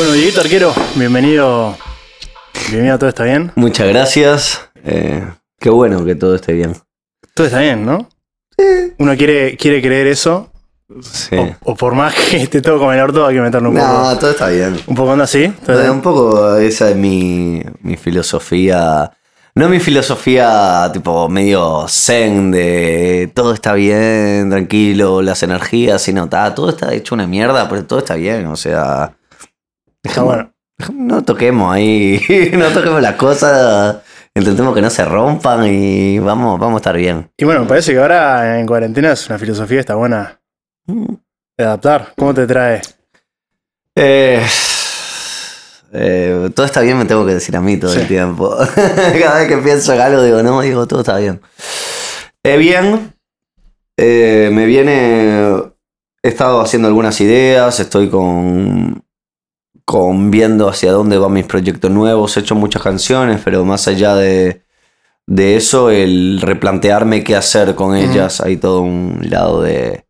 Bueno, Dieguito Arquero, bienvenido. Bienvenido, ¿todo está bien? Muchas gracias. Eh, qué bueno que todo esté bien. Todo está bien, ¿no? Uno quiere, quiere creer eso. Sí. O, o por más que esté todo como el orto, hay que meterle un poco. No, todo está bien. Un poco onda así. ¿Todo Eh? Un poco esa es mi, mi filosofía. No mi filosofía tipo medio zen de todo está bien, tranquilo, las energías, sino ta, todo está hecho una mierda, pero todo está bien, o sea... Bueno. No toquemos ahí, no toquemos las cosas, intentemos que no se rompan y vamos, vamos a estar bien. Y bueno, me parece que ahora en cuarentena es una filosofía está buena de adaptar. ¿Cómo te trae? Eh, eh, todo está bien, me tengo que decir a mí todo Sí. el tiempo. Cada vez que pienso en algo, digo, no, digo, todo está bien. Eh, bien, eh, me viene. He estado haciendo algunas ideas, estoy con, con viendo hacia dónde van mis proyectos nuevos. He hecho muchas canciones, pero más allá de, de eso, el replantearme qué hacer con ellas, hay todo un lado de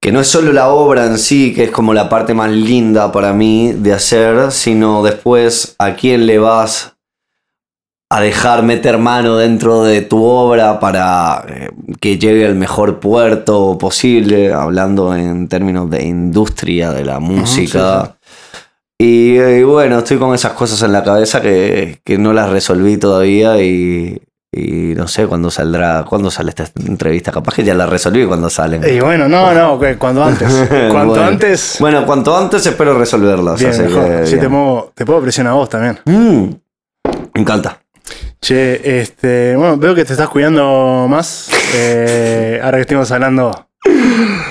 que no es solo la obra en sí, que es como la parte más linda para mí de hacer, sino después a quién le vas a dejar meter mano dentro de tu obra para eh, que llegue al mejor puerto posible, hablando en términos de industria de la música. Y bueno, estoy con esas cosas en la cabeza que, que no las resolví todavía y, y no sé cuándo saldrá, cuándo sale esta entrevista. Capaz que ya la resolví cuando salen. Y bueno, no, no, que cuanto antes. Cuanto Bueno. antes. Bueno, cuanto antes espero resolverlas. bien, mejor. que, Sí, te, muevo, te puedo presionar a vos también. Mm, me encanta. Che, este, bueno, veo que te estás cuidando más. eh, ahora que estuvimos hablando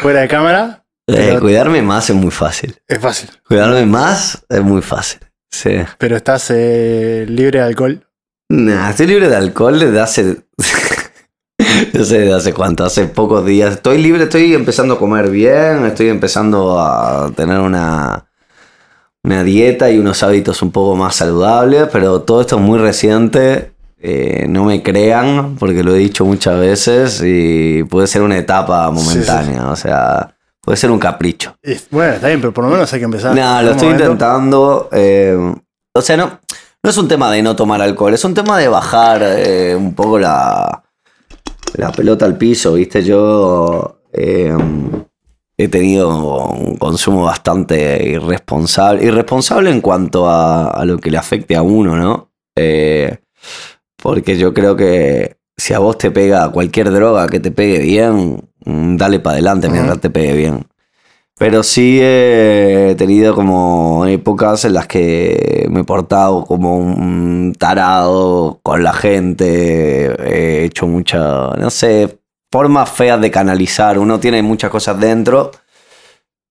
fuera de cámara. Eh, cuidarme más es muy fácil. Es fácil. Cuidarme más es muy fácil. Sí. Pero estás eh, libre de alcohol. Nah, estoy libre de alcohol desde hace. no sé desde hace cuánto, hace pocos días. Estoy libre, estoy empezando a comer bien, estoy empezando a tener una, una dieta y unos hábitos un poco más saludables, pero todo esto es muy reciente. eh, no me crean, porque lo he dicho muchas veces y puede ser una etapa momentánea, o sea, puede ser un capricho. Bueno, está bien, pero por lo menos hay que empezar. No, lo estoy momento. intentando. eh, o sea, no, no es un tema de no tomar alcohol, es un tema de bajar eh, un poco la, la pelota al piso, ¿viste? Yo eh, he tenido un consumo bastante irresponsable. Irresponsable en cuanto a, a lo que le afecte a uno, ¿no? Porque yo creo que si a vos te pega cualquier droga que te pegue bien, mm, dale para adelante mientras Ujú. te pegue bien. Pero sí he tenido como épocas en las que me he portado como un tarado con la gente, he hecho mucha, no sé, formas feas de canalizar. Uno tiene muchas cosas dentro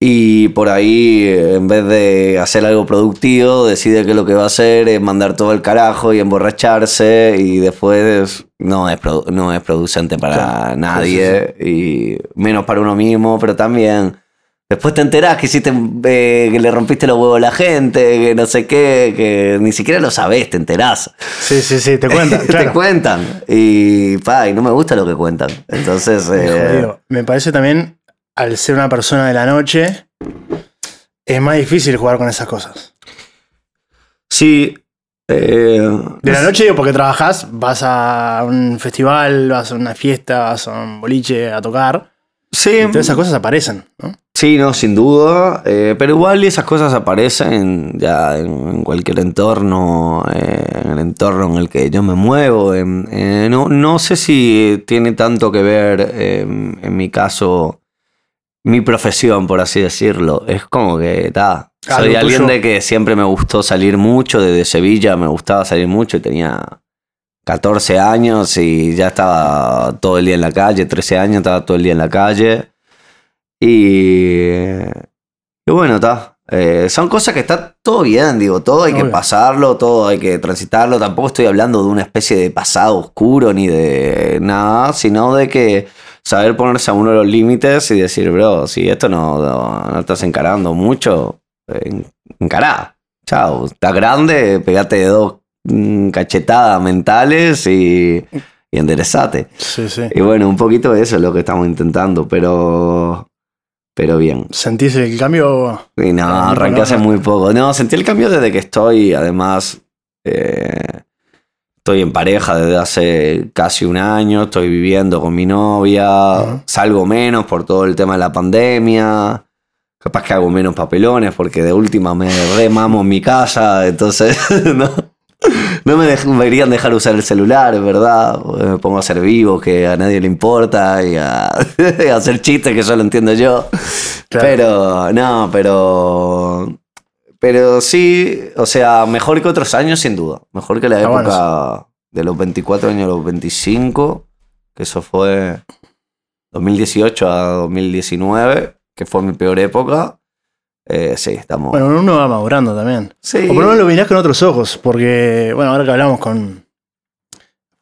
y por ahí, en vez de hacer algo productivo, decide que lo que va a hacer es mandar todo el carajo y emborracharse y después no es, produ- no es producente para Claro. nadie y menos para uno mismo, pero también después te enterás que hiciste eh, que le rompiste los huevos a la gente, que no sé qué, que ni siquiera lo sabés, te enterás. Sí, sí, sí, te cuentan. te cuentan y pa, y no me gusta lo que cuentan. Entonces, eh. Me parece también, al ser una persona de la noche, es más difícil jugar con esas cosas. sí. Eh, De la noche digo porque trabajás, vas a un festival, vas a una fiesta, vas a un boliche a tocar. sí, Y todas esas cosas aparecen, ¿no? Sí, no, sin duda. eh, pero igual esas cosas aparecen ya en, cualquier entorno, eh, en el entorno en el que yo me muevo. no, no sé si tiene tanto que ver, eh, en mi caso, mi profesión, por así decirlo. Es como que, Ah, soy alguien de que siempre me gustó salir mucho, desde Sevilla me gustaba salir mucho tenía 14 años y ya estaba todo el día en la calle, 13 años estaba todo el día en la calle. Y, y bueno, está. Eh, son cosas que está todo bien, digo, todo hay que pasarlo, todo hay que transitarlo. Tampoco estoy hablando de una especie de pasado oscuro ni de nada, sino de que saber ponerse a uno los límites y decir, bro, si esto no, no, no estás encarando mucho, encará. Chao, estás grande, pegate dos mm, cachetadas mentales y, y enderezate. Sí, sí. Y bueno, un poquito de eso es lo que estamos intentando, pero pero bien. ¿Sentís el cambio? Y no, arranqué hace muy poco. No, sentí el cambio desde que estoy, además, eh, estoy en pareja desde hace casi un año, estoy viviendo con mi novia, Ujú. salgo menos por todo el tema de la pandemia. Capaz que hago menos papelones porque de última me remamo en mi casa, entonces no, no me deberían dejar usar el celular, ¿verdad? Me pongo a ser vivo, que a nadie le importa, y a, a hacer chistes que solo entiendo yo. Claro. Pero, no, pero. Pero sí, o sea, mejor que otros años, sin duda. Mejor que la bueno época de los 24 años a los 25, que eso fue 2018 a 2019, que fue mi peor época. Eh, sí, estamos. Bueno, uno va madurando también. sí. O por lo menos lo mirás con otros ojos, porque, bueno, ahora que hablamos con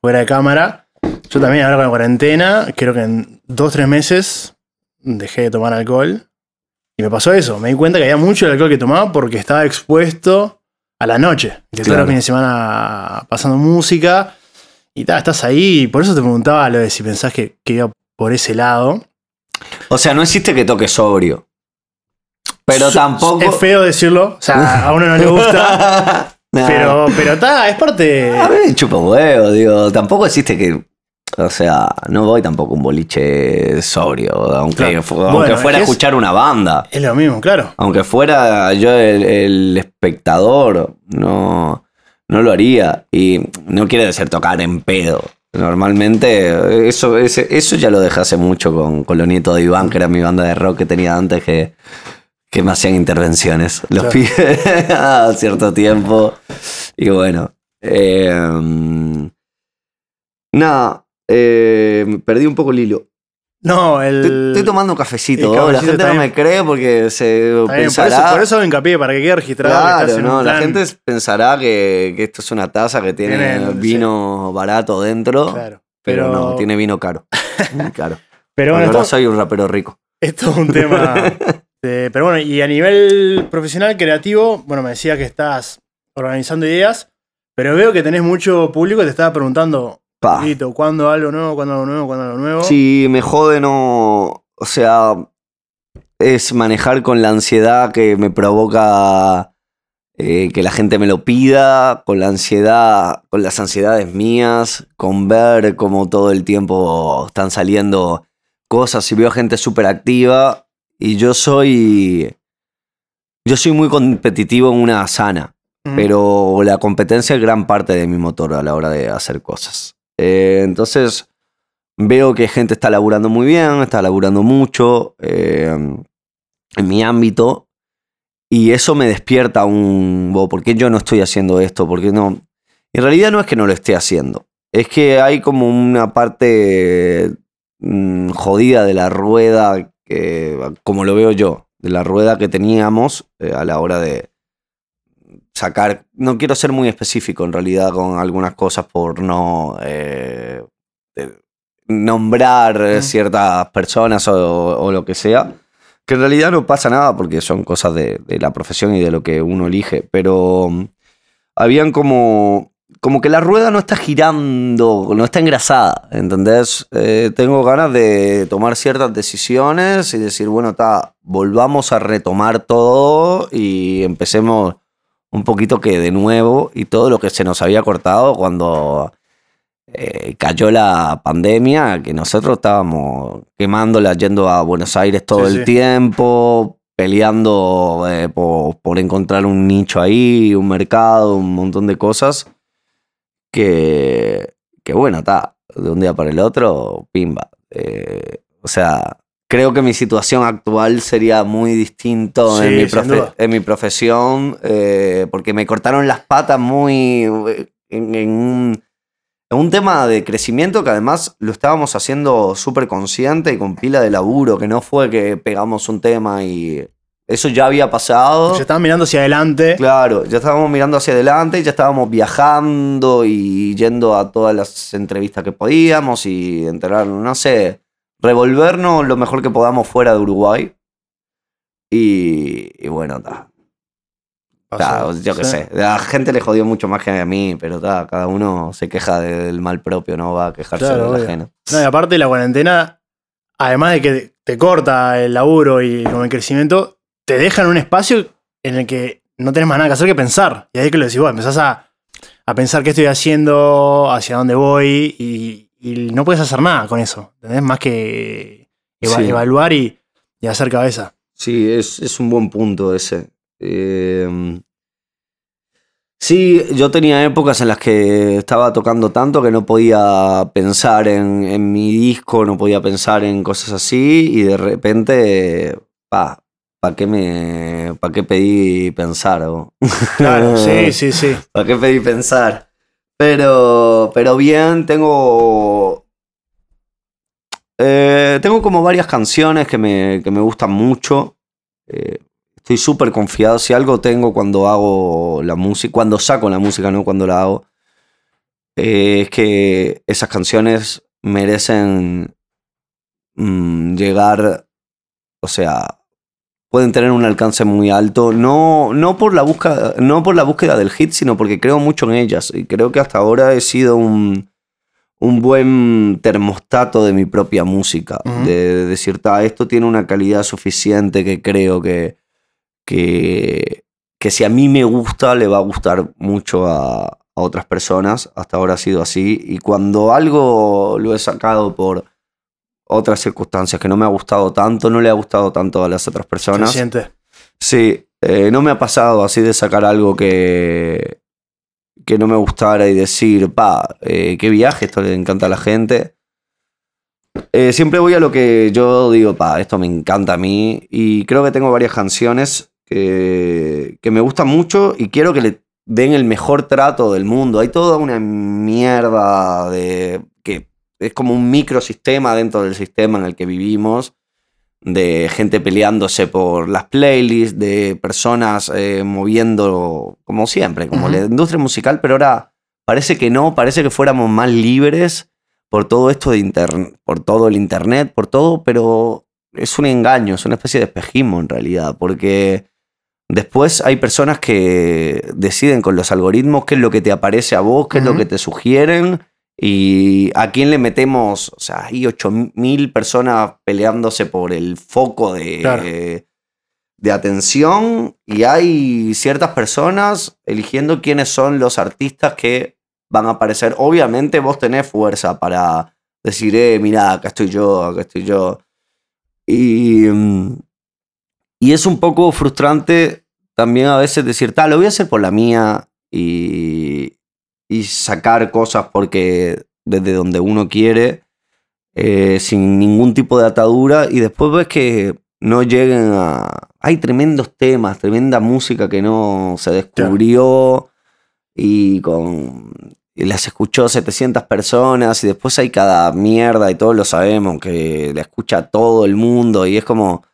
fuera de cámara, yo también ahora con la cuarentena, creo que en dos, tres meses dejé de tomar alcohol. Y me pasó eso, me di cuenta que había mucho del alcohol que tomaba porque estaba expuesto a la noche. Que Claro. los fines de semana pasando música. Y ta, estás ahí, y por eso te preguntaba lo de si pensás que, que iba por ese lado. O sea, no existe que toque sobrio. Pero Su- tampoco. Es feo decirlo, o sea, a uno no le gusta, Nah. pero, pero está, es parte. A mí me chupa huevo, digo, tampoco existe que. O sea, no voy tampoco un boliche sobrio, aunque, Claro. fu- Bueno, aunque es fuera a es- escuchar una banda. Es lo mismo, claro. Aunque fuera yo el, el espectador, no, no lo haría. Y no quiere decir tocar en pedo. Normalmente, eso, ese- eso ya lo dejé hace mucho con, con los nietos de Iván, que era mi banda de rock que tenía antes, que, que me hacían intervenciones. Los Claro. pibes a cierto tiempo. Y bueno. Eh, nada, eh, me perdí un poco el hilo. No, el. Estoy, estoy tomando un cafecito. el oh, la gente no me cree porque se bien, por, pensará. eso, por eso hago hincapié, para que quede registrado. que Claro, estás en no, la gente pensará que, que esto es una taza que tiene Tiene, vino barato dentro, Claro. pero, Pero, no, tiene vino caro. Muy caro. pero bueno, Bueno, ahora esto, soy un rapero rico. esto es un tema. de- pero bueno, y a nivel profesional, creativo, bueno, me decías que estás organizando ideas, pero veo que tenés mucho público que te estaba preguntando, Pa. Lito, ¿cuándo algo nuevo? ¿Cuándo algo nuevo? ¿Cuándo algo nuevo? Si me jode, no. O sea, es manejar con la ansiedad que me provoca eh, que la gente me lo pida, con la ansiedad, con las ansiedades mías, con ver cómo todo el tiempo están saliendo cosas y veo gente súper activa. Y yo soy. Yo soy muy competitivo en una sana pero la competencia es gran parte de mi motor a la hora de hacer cosas. Eh, entonces, veo que gente está laburando muy bien, está laburando mucho eh, en mi ámbito, y eso me despierta un... "Bo, ¿Por qué yo no estoy haciendo esto? ¿Por qué no? En realidad no es que no lo esté haciendo, es que hay como una parte mm, jodida de la rueda, que, como lo veo yo, de la rueda que teníamos eh, a la hora de sacar, no quiero ser muy específico en realidad con algunas cosas por no eh, eh, nombrar eh, ciertas personas o, o lo que sea, que en realidad no pasa nada porque son cosas de, de la profesión y de lo que uno elige, pero mm, habían como, como que la rueda no está girando, no está engrasada, ¿entendés? Eh, tengo ganas de tomar ciertas decisiones y decir, bueno, está, volvamos a retomar todo y empecemos un poquito que de nuevo y todo lo que se nos había cortado cuando eh, cayó la pandemia, que nosotros estábamos quemándola yendo a Buenos Aires todo Sí, el sí. tiempo, peleando eh, por, por encontrar un nicho ahí, un mercado, un montón de cosas que, que bueno, está, de un día para el otro, pimba. Eh, o sea, creo que mi situación actual sería muy distinto Sí, en, mi profe- en mi profesión, eh, porque me cortaron las patas muy en, en un, en un tema de crecimiento que además lo estábamos haciendo súper consciente y con pila de laburo, que no fue que pegamos un tema y eso ya había pasado. Ya estaban mirando hacia adelante. Claro, ya estábamos mirando hacia adelante, ya estábamos viajando y yendo a todas las entrevistas que podíamos y enterar, no sé, revolvernos lo mejor que podamos fuera de Uruguay. Y, y bueno, Pasó. yo qué Sí. sé, a la gente le jodió mucho más que a mí, pero ta, cada uno se queja del mal propio, no va a quejarse Claro, del obvio. ajeno. No, y aparte la cuarentena además de que te corta el laburo y como el crecimiento, te dejan un espacio en el que no tenés más nada que hacer que pensar. Y ahí es que lo decís, vos empezás a, a pensar qué estoy haciendo, hacia dónde voy, y, y no puedes hacer nada con eso. ¿Entendés? Más que eva- Sí. evaluar y, y hacer cabeza. Sí, es, es un buen punto ese. Eh, sí, yo tenía épocas en las que estaba tocando tanto que no podía pensar en, en mi disco, no podía pensar en cosas así y de repente, pa, ¿para qué me, pa' qué pedí pensar? Claro, sí, sí, sí. ¿Para qué pedí pensar? Pero, pero bien, tengo. eh, tengo como varias canciones que me, que me gustan mucho. Eh, estoy súper confiado. Si algo tengo cuando hago la música, cuando saco la música, no cuando la hago, eh, es que esas canciones merecen mm, llegar, o sea, pueden tener un alcance muy alto, no, no, por la búsqueda, no por la búsqueda del hit, sino porque creo mucho en ellas. Y creo que hasta ahora he sido un, un buen termostato de mi propia música. De, de decir, "Ta, esto tiene una calidad suficiente que creo que, que, que si a mí me gusta, le va a gustar mucho a, a otras personas. Hasta ahora ha sido así. Y cuando algo lo he sacado por otras circunstancias que no me ha gustado tanto, no le ha gustado tanto a las otras Se personas. siente. Sí, eh, no me ha pasado así de sacar algo que, que no me gustara y decir, pa, eh, qué viaje, esto le encanta a la gente. Eh, siempre voy a lo que yo digo, pa, esto me encanta a mí. Y creo que tengo varias canciones que, que me gustan mucho y quiero que le den el mejor trato del mundo. Hay toda una mierda de es como un microsistema dentro del sistema en el que vivimos de gente peleándose por las playlists, de personas eh, moviendo, como siempre, como Ujú. la industria musical, pero ahora parece que no, parece que fuéramos más libres por todo esto de internet, por todo el internet, por todo, pero es un engaño, es una especie de espejismo en realidad, porque después hay personas que deciden con los algoritmos qué es lo que te aparece a vos, qué es lo que te sugieren. Y a quién le metemos, o sea, hay 8000 personas peleándose por el foco de, Claro. de atención y hay ciertas personas eligiendo quiénes son los artistas que van a aparecer. Obviamente vos tenés fuerza para decir, eh, mira, acá estoy yo, acá estoy yo. Y, y es un poco frustrante también a veces decir, tal, lo voy a hacer por la mía y, y sacar cosas porque desde donde uno quiere, eh, sin ningún tipo de atadura, y después ves que no lleguen a... Hay tremendos temas, tremenda música que no se descubrió y con... y las escuchó 700 personas y después hay cada mierda y todos lo sabemos que la escucha todo el mundo y es como,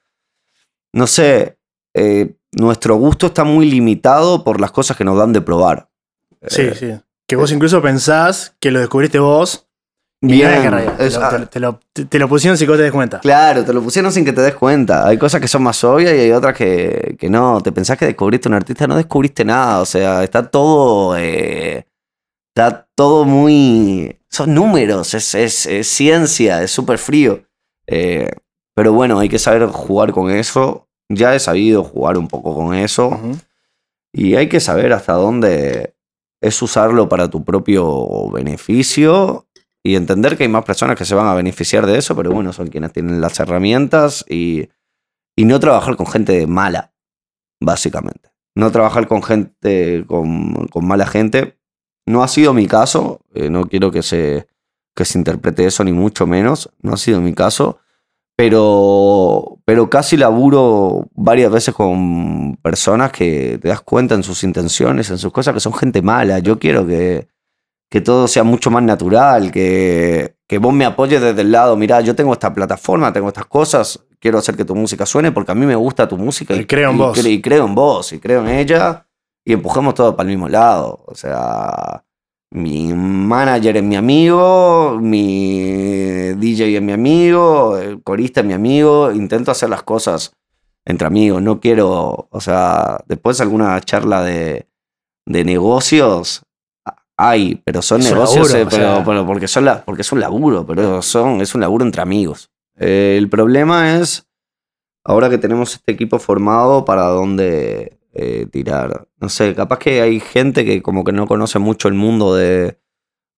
no sé, eh, nuestro gusto está muy limitado por las cosas que nos dan de probar. Sí, Eh, sí. Que vos incluso pensás que lo descubriste vos. Bien, que te lo- te, te lo, te- te lo pusieron sin que vos te des cuenta. Claro, te lo pusieron sin que te des cuenta. Hay cosas que son más obvias y hay otras que, que no. Te pensás que descubriste un artista, no descubriste nada. O sea, está todo. eh, está todo muy. Son números, es, es- es ciencia, es súper frío. Eh, pero bueno, hay que saber jugar con eso. Ya he sabido jugar un poco con eso. Ujú. Y hay que saber hasta dónde es usarlo para tu propio beneficio y entender que hay más personas que se van a beneficiar de eso, pero bueno, son quienes tienen las herramientas y, y no trabajar con gente mala, básicamente. No trabajar con gente, con, con mala gente. No ha sido mi caso, eh, no quiero que se, que se interprete eso ni mucho menos, no ha sido mi caso pero, pero casi laburo varias veces con personas que te das cuenta en sus intenciones, en sus cosas, que son gente mala. Yo quiero que, que todo sea mucho más natural, que, que vos me apoyes desde el lado, mirá, yo tengo esta plataforma, tengo estas cosas, quiero hacer que tu música suene porque a mí me gusta tu música Y creo en y vos. y creo en vos, y creo en ella, y empujemos todo para el mismo lado. O sea, mi manager es mi amigo, mi DJ es mi amigo, el corista es mi amigo. Intento hacer las cosas entre amigos. No quiero, o sea, después alguna charla de, de negocios hay, pero son Es negocios, laburo, eh, pero, sea. pero porque son la, porque es un laburo, pero son, es un laburo entre amigos. Eh, el problema es, ahora que tenemos este equipo formado, para dónde eh, tirar. No sé, capaz que hay gente que como que no conoce mucho el mundo de,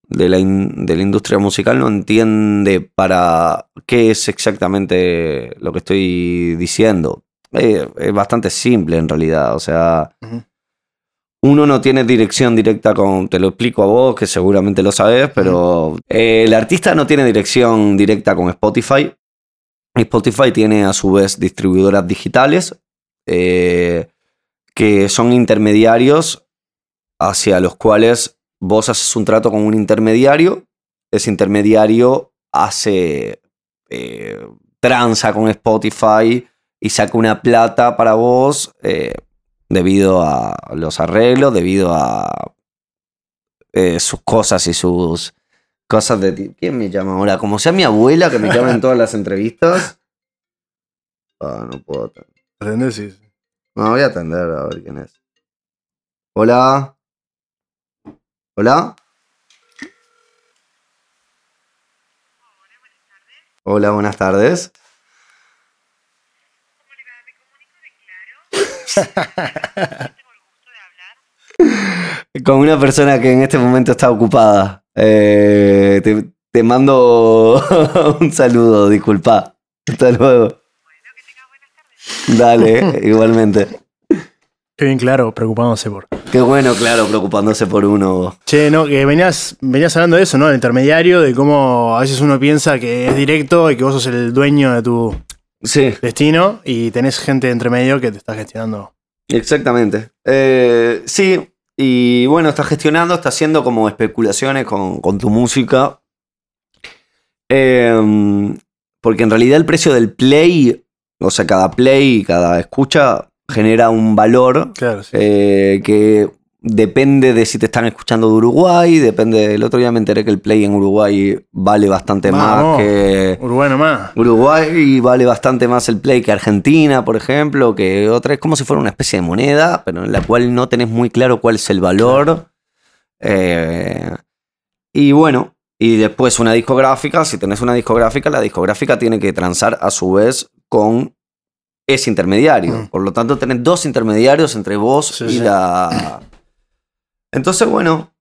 de, la, in- de la industria musical, no entiende para qué es exactamente lo que estoy diciendo. Eh, es bastante simple en realidad, o sea... Uno no tiene dirección directa con, te lo explico a vos, que seguramente lo sabes, pero eh, el artista no tiene dirección directa con Spotify. Spotify tiene a su vez distribuidoras digitales eh, que son intermediarios hacia los cuales vos haces un trato con un intermediario. Ese intermediario hace eh, tranza con Spotify y saca una plata para vos eh, debido a los arreglos, debido a eh, sus cosas y sus cosas de... ti- ¿Quién me llama ahora? Como sea mi abuela que me llama en todas las entrevistas. Ah, no puedo. Sí, No, voy a atender a ver quién es. Hola. Hola. Hola, buenas tardes. Con una persona que en este momento está ocupada. Eh, te mando un saludo, disculpa. Hasta luego. Dale, igualmente. Qué bien claro, preocupándose por. Qué bueno, claro, preocupándose por uno. Che, no, que venías, venías hablando de eso, ¿no? El intermediario, de cómo a veces uno piensa que es directo y que vos sos el dueño de tu Sí, destino y tenés gente entre medio que te está gestionando. exactamente. Eh, sí, y bueno, está gestionando, está haciendo como especulaciones con, con tu música. Eh, porque en realidad el precio del play, o sea, cada play, cada escucha, genera un valor Claro, sí. eh, que depende de si te están escuchando de Uruguay, depende, el otro día me enteré que el play en Uruguay vale bastante más que... Uruguay nomás. Uruguay vale bastante más el play que Argentina, por ejemplo, que otra es como si fuera una especie de moneda, pero en la cual no tenés muy claro cuál es el valor. Eh, y bueno, y después una discográfica, si tenés una discográfica, la discográfica tiene que transar a su vez con ese intermediario. Mm. Por lo tanto, tenés dos intermediarios entre vos Sí, y sí. la... Entonces, bueno,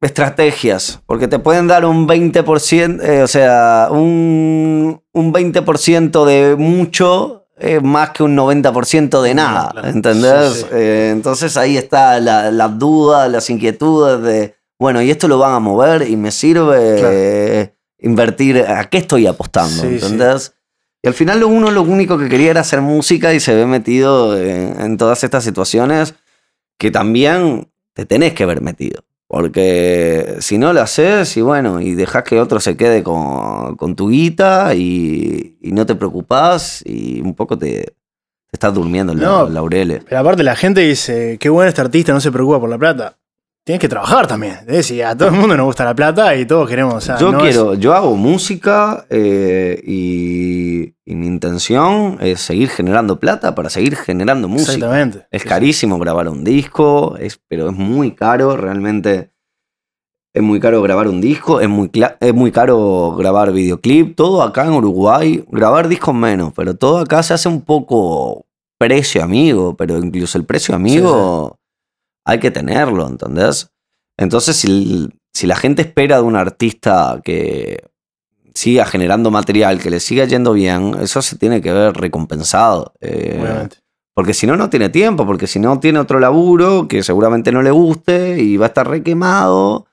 estrategias, porque te pueden dar un 20%, eh, o sea, un, un 20% de mucho eh, más que un 90% de nada, Claro. ¿entendés? Sí, sí. Eh, entonces ahí está la- las dudas, las inquietudes de, bueno, y esto lo van a mover y me sirve Claro. eh, invertir, ¿a qué estoy apostando? Sí. ¿Entendés? Y al final uno lo único que quería era hacer música y se ve metido en, en todas estas situaciones que también te tenés que ver metido. Porque si no lo haces y bueno, y dejas que otro se quede con, con tu guita y, y no te preocupás y un poco te, te estás durmiendo en la- No. laureles. Pero aparte la gente dice, qué bueno este artista, no se preocupa por la plata. Tienes que trabajar también. Es decir, a todo el mundo nos gusta la plata y todos queremos. o sea, yo no quiero, yo hago música eh, y, y mi intención es seguir generando plata para seguir generando música. Exactamente. Es Sí, sí. carísimo grabar un disco, es, pero es muy caro, realmente. Es muy caro grabar un disco, es muy, es muy caro grabar videoclip. Todo acá en Uruguay, grabar discos menos, pero todo acá se hace un poco precio amigo, pero incluso el precio amigo hay que tenerlo, ¿entendés? Entonces, si, si la gente espera de un artista que siga generando material, que le siga yendo bien, eso se tiene que ver recompensado. Eh, porque si no, no tiene tiempo, porque si no, tiene otro laburo que seguramente no le guste y va a estar requemado.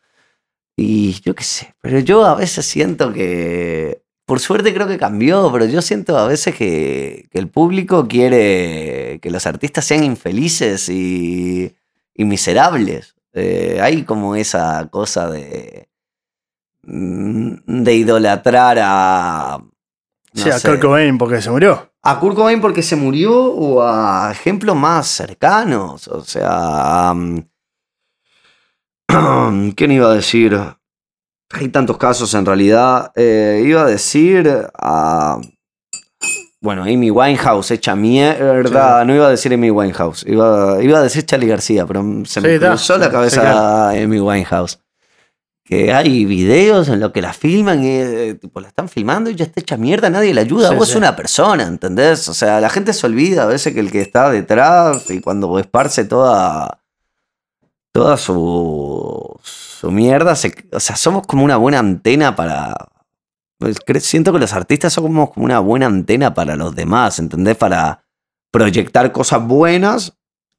Y yo qué sé, pero yo a veces siento que, por suerte creo que cambió, pero yo siento a veces que, que el público quiere que los artistas sean infelices y, y miserables. Eh, hay como esa cosa de, mm, de idolatrar a... no sí, a sé. Kurt Cobain porque se murió. ¿A Kurt Cobain porque se murió o a ejemplos más cercanos? O sea, um, ¿quién iba a decir? Hay tantos casos en realidad. Eh, iba a decir a... Bueno, Amy Winehouse hecha mierda. No iba a decir Amy Winehouse. Iba, iba a decir Charlie García, pero se me Sí, está. cruzó la Sí, cabeza claro. Amy Winehouse. que hay videos en los que la filman y eh, tipo, la están filmando y ya está hecha mierda, nadie la ayuda. Sí, Vos sí. es una persona, ¿entendés? O sea, la gente se olvida a veces que el que está detrás y cuando esparce toda, toda su, su mierda, se- o sea, somos como una buena antena para... pues, Siento que los artistas somos como una buena antena para los demás, ¿entendés? Para proyectar cosas buenas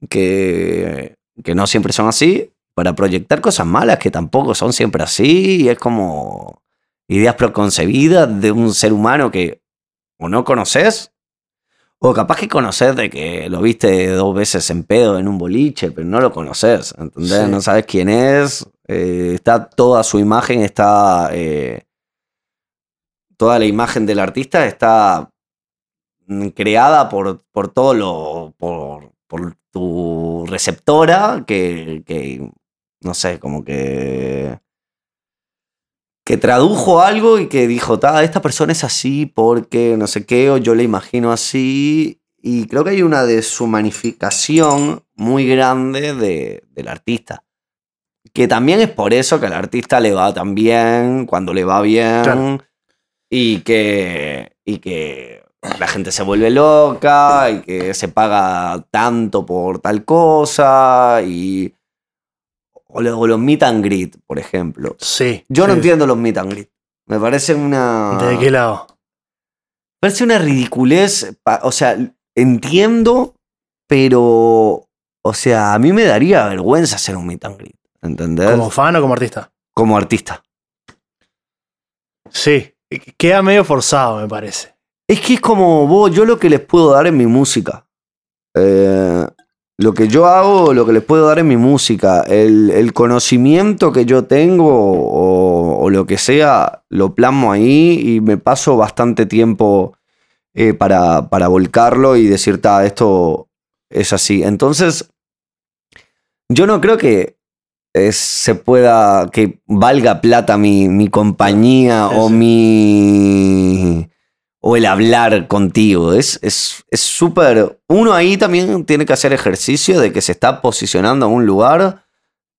que, que no siempre son así, para proyectar cosas malas que tampoco son siempre así, y es como ideas preconcebidas de un ser humano que o no conoces, o capaz que conoces de que lo viste dos veces en pedo en un boliche, pero no lo conoces, ¿entendés? Sí. No sabes quién es, eh, está toda su imagen, está... eh, toda la imagen del artista está mm, creada por, por todo lo. por, tu receptora que, que, no sé, como que. que tradujo algo y que dijo, "Ta, esta persona es así porque no sé qué, o yo le imagino así. Y creo que hay una deshumanificación muy grande de- del artista. Que también es por eso que al artista le va tan bien, cuando le va bien. Y que, y que la gente se vuelve loca, y que se paga tanto por tal cosa, y. O, lo- o los meet and greet, por ejemplo. Sí. Yo no entiendo los meet and greet. Me parece una. ¿De qué lado? Parece una ridiculez. O sea, entiendo, pero. O sea, a mí me daría vergüenza hacer un meet and greet. ¿Entendés? ¿Como fan o como artista? Como artista. Sí. Queda medio forzado, me parece. Es que es como vos, yo lo que les puedo dar en mi música. Eh, lo que yo hago, lo que les puedo dar en mi música. El, el conocimiento que yo tengo o, lo que sea, lo plasmo ahí y me paso bastante tiempo eh, para, para volcarlo y decir, ta, esto es así. Entonces, yo no creo que eh, se pueda, que valga plata mi, mi compañía Sí, o mi o el hablar contigo. Es es es súper. Uno ahí también tiene que hacer ejercicio de que se está posicionando en un lugar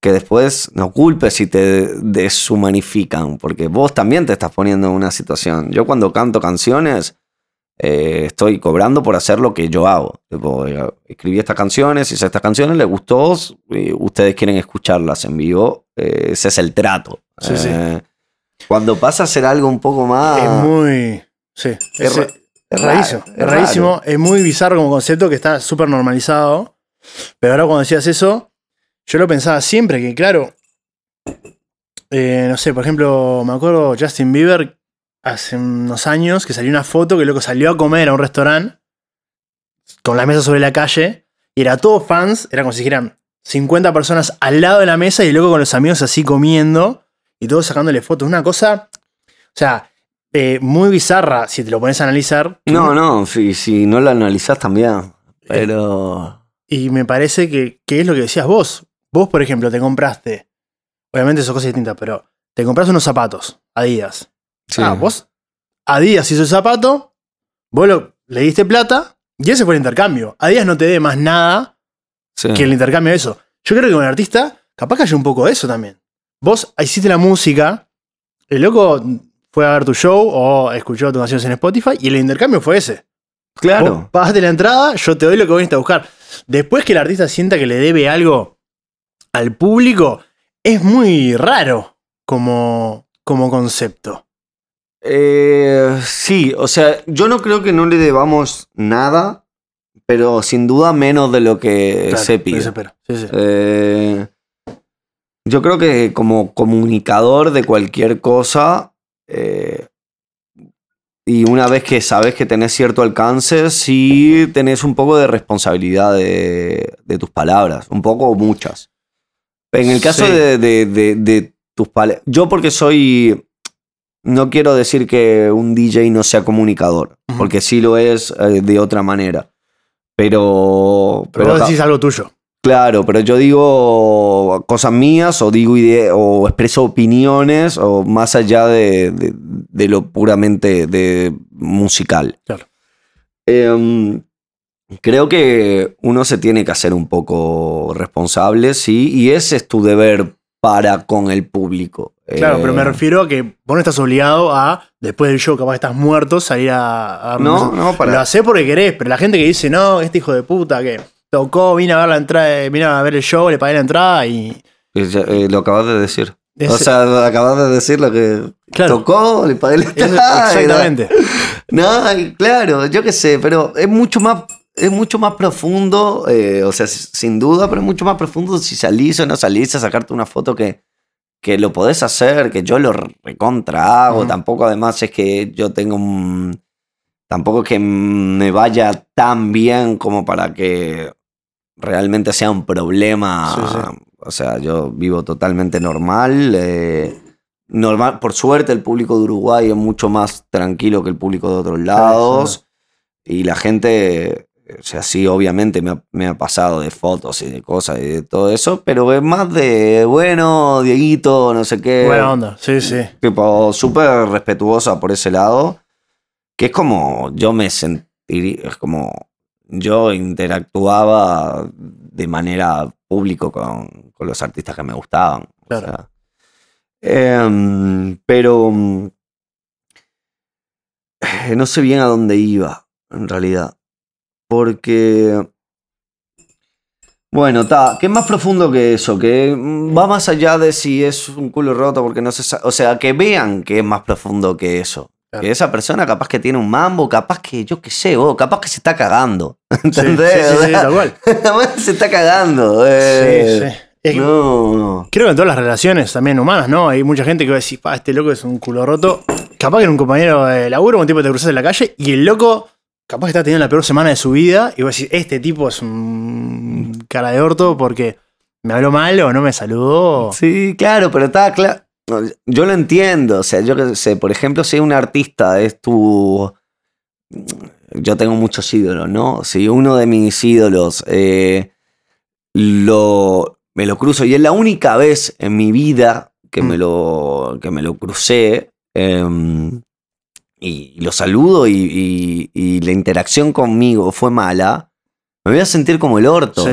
que después no culpes si te deshumanifican, porque vos también te estás poniendo en una situación. Yo cuando canto canciones eh, estoy cobrando por hacer lo que yo hago. Tipo, escribí estas canciones, hice estas canciones, les gustó, y ustedes quieren escucharlas en vivo, eh, ese es el trato. Sí, sí. Eh, Cuando pasa a ser algo un poco más... Es muy. Sí. Es Es, es rarísimo. Es es rarísimo. Es muy bizarro como concepto que está súper normalizado. Pero ahora cuando decías eso, yo lo pensaba siempre que, claro. eh, no sé, por ejemplo, me acuerdo Justin Bieber hace unos años que salió una foto que loco salió a comer a un restaurante con la mesa sobre la calle y era todo fans, era como si dijeran 50 personas al lado de la mesa y loco con los amigos así comiendo y todos sacándole fotos. Una cosa, o sea, eh, muy bizarra si te lo pones a analizar. No, no, si, si no lo analizás también. Pero. Y me parece que, que es lo que decías vos. Vos, por ejemplo, te compraste, obviamente son cosas distintas, pero te compraste unos zapatos, Adidas. Sí. Ah, vos, Adidas hizo el zapato, vos lo- le diste plata y ese fue el intercambio. Adidas no te dé más nada Sí. que el intercambio de eso. Yo creo que con el artista, capaz que haya un poco de eso también. Vos hiciste la música, el loco fue a ver tu show o escuchó tus canciones en Spotify y el intercambio fue ese. Vos Claro. pagaste la entrada, yo te doy lo que viniste a buscar. Después que el artista sienta que le debe algo al público, es muy raro como, como concepto. Eh, sí, o sea, yo no creo que no le debamos nada, pero sin duda menos de lo que Claro, se pide. Sí, sí. Eh, yo creo que como comunicador de cualquier cosa, eh, y una vez que sabes que tenés cierto alcance, sí tenés un poco de responsabilidad de, de tus palabras, un poco o muchas. En el caso Sí. de, de- de- de tus palabras, yo porque soy, no quiero decir que un DJ no sea comunicador, porque sí lo es eh, de otra manera. Pero, Pero, pero vos decís algo tuyo. Claro, pero yo digo cosas mías o digo ide- o expreso opiniones o más allá de, de- de lo puramente de musical. Claro. Em, creo que uno se tiene que hacer un poco responsable, sí, y ese es tu deber para con el público. Claro, pero me Eh, refiero a que vos no estás obligado a, después del show, capaz estás muerto, salir a, a No, no, para- Lo hacés porque querés, pero la gente que dice, no, este hijo de puta que tocó, vine a ver la entrada, vine a ver el show, le pagué la entrada y. Eh, ya, eh, lo acabas de decir. O sea, acabas de decir lo que Claro. tocó, le pagué la entrada, exactamente. No, claro, yo qué sé, pero es mucho más, es mucho más profundo, eh, o sea, sin duda, pero es mucho más profundo si salís o no salís a sacarte una foto que, que lo podés hacer, que yo lo recontra hago. Tampoco además es que yo tengo un... Tampoco es que me vaya tan bien como para que realmente sea un problema. Sí, sí. O sea, yo vivo totalmente normal. eh, normal. Por suerte, el público de Uruguay es mucho más tranquilo que el público de otros lados. Y la gente, o sea, sí, obviamente me ha, me ha pasado de fotos y de cosas y de todo eso, pero es más de, bueno, Dieguito, no sé qué. Buena onda, sí, sí. Tipo, súper respetuosa por ese lado. Que es como yo me sentiría, es como yo interactuaba de manera público con, con los artistas que me gustaban. o Claro. sea. Em, pero eh, no sé bien a dónde iba, en realidad. Porque. Bueno, está. ¿Qué es más profundo que eso? Que mm, va más allá de si es un culo roto, porque no se sa- O sea, que vean que es más profundo que eso. Claro. Que esa persona capaz que tiene un mambo, capaz que, yo qué sé, capaz que se está cagando. ¿Entendés? sí, sí, sí, tal cual. que se está cagando. eh. Sí, sí. Es que No, no. Creo que en todas las relaciones también humanas, ¿no? Hay mucha gente que va a decir, pa, este loco es un culo roto. Capaz que era un compañero de laburo, un tipo que te cruzas en la calle, y el loco, capaz que está teniendo la peor semana de su vida, y vos decís, este tipo es un cara de orto porque me habló mal o no me saludó. Sí, claro, pero está claro. Yo lo entiendo. O sea, yo que sé, por ejemplo, si un artista es tu. Yo tengo muchos ídolos, ¿no? Si uno de mis ídolos eh, lo, me lo cruzo y es la única vez en mi vida que, me, Mm. lo, que me lo crucé em, y, lo saludo y, y- y la interacción conmigo fue mala, me voy a sentir como el orto. Sí,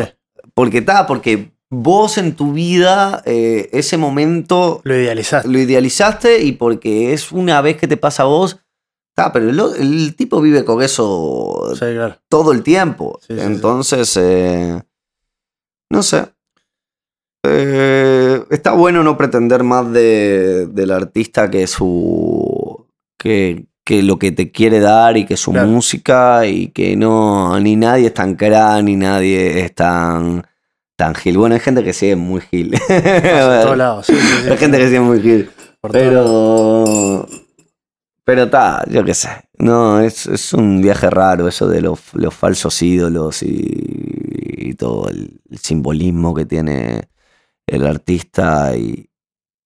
Porque está, porque vos en tu vida eh, ese momento lo idealizaste. lo idealizaste y porque es una vez que te pasa a vos, está, pero el, el tipo vive con eso Sí, claro. todo el tiempo. Sí, sí, sí. Entonces, eh, no sé. Eh, está bueno no pretender más de, del artista que su. Que, que lo que te quiere dar y que su Claro. música y que no. Ni nadie es tan cra, ni nadie es tan. tan gil. Bueno, hay gente que sí es muy gil. Por todos lados. Sí, sí, sí. hay gente que sí es muy gil. Por. Pero. Pero está, yo qué sé. No, es, es un viaje raro eso de los, los falsos ídolos y, y todo el, el simbolismo que tiene el artista y,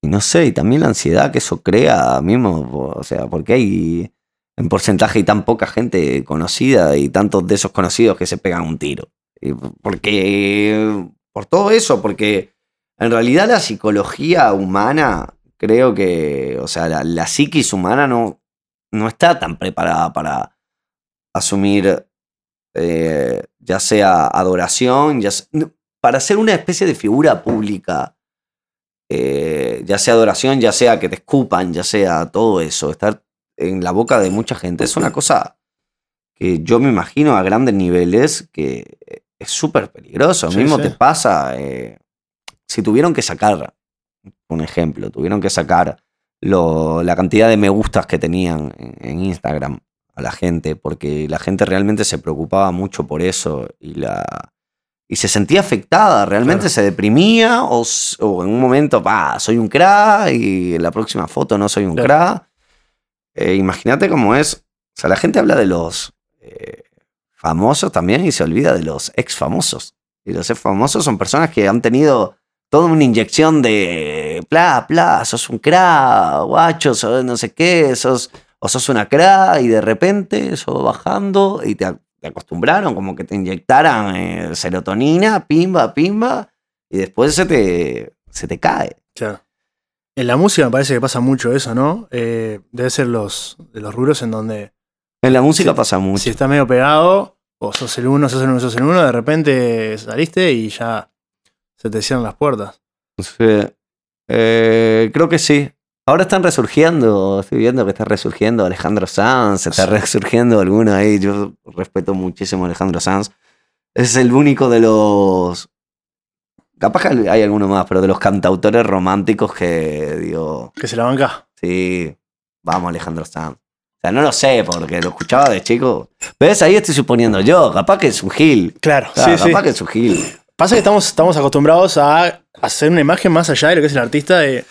y no sé, y también la ansiedad que eso crea mismo. O sea, porque hay en porcentaje y tan poca gente conocida y tantos de esos conocidos que se pegan un tiro. Y Porque. Por todo eso, porque en realidad la psicología humana, creo que. O sea, la, la psiquis humana no, no está tan preparada para asumir eh, ya sea adoración, ya se- no, para ser una especie de figura pública, eh, ya sea adoración, ya sea que te escupan, ya sea todo eso, estar en la boca de mucha gente, es una cosa que yo me imagino a grandes niveles que es súper peligroso. Sí, Mismo sí. te pasa, eh, si tuvieron que sacar, un ejemplo, tuvieron que sacar lo- la cantidad de me gustas que tenían en, en Instagram a la gente, porque la gente realmente se preocupaba mucho por eso y la y se sentía afectada, realmente Claro. se deprimía o, o en un momento, pa, soy un cra y en la próxima foto no soy un Claro. cra. Eh, Imagínate cómo es. O sea, la gente habla de los eh, famosos también y se olvida de los ex famosos. Y los ex famosos son personas que han tenido toda una inyección de bla, bla, sos un cra, guacho, sos no sé qué, sos, o sos una cra y de repente eso va bajando y te, te acostumbraron como que te inyectaran eh, serotonina, pimba, pimba, y después se te, se te cae. En la música me parece que pasa mucho eso, ¿no? Eh, debe ser los, de los rubros en donde En la música Sí, pasa mucho. si está medio pegado, o sos el uno, sos el uno, sos el uno, de repente saliste y ya se te cierran las puertas. Sí. Eh, creo que sí. Ahora están resurgiendo, estoy viendo que está resurgiendo Alejandro Sanz, está resurgiendo alguno ahí. Yo respeto muchísimo a Alejandro Sanz. Es el único de los. Capaz que hay alguno más, pero de los cantautores románticos que digo. Que se la banca. Sí, vamos, Alejandro Sanz. O sea, no lo sé, porque lo escuchaba de chico. ¿Ves? Ahí estoy suponiendo yo. Capaz que es un gil. Claro, sí. capaz que es un gil. Pasa que estamos, estamos acostumbrados a hacer una imagen más allá de lo que es el artista. De,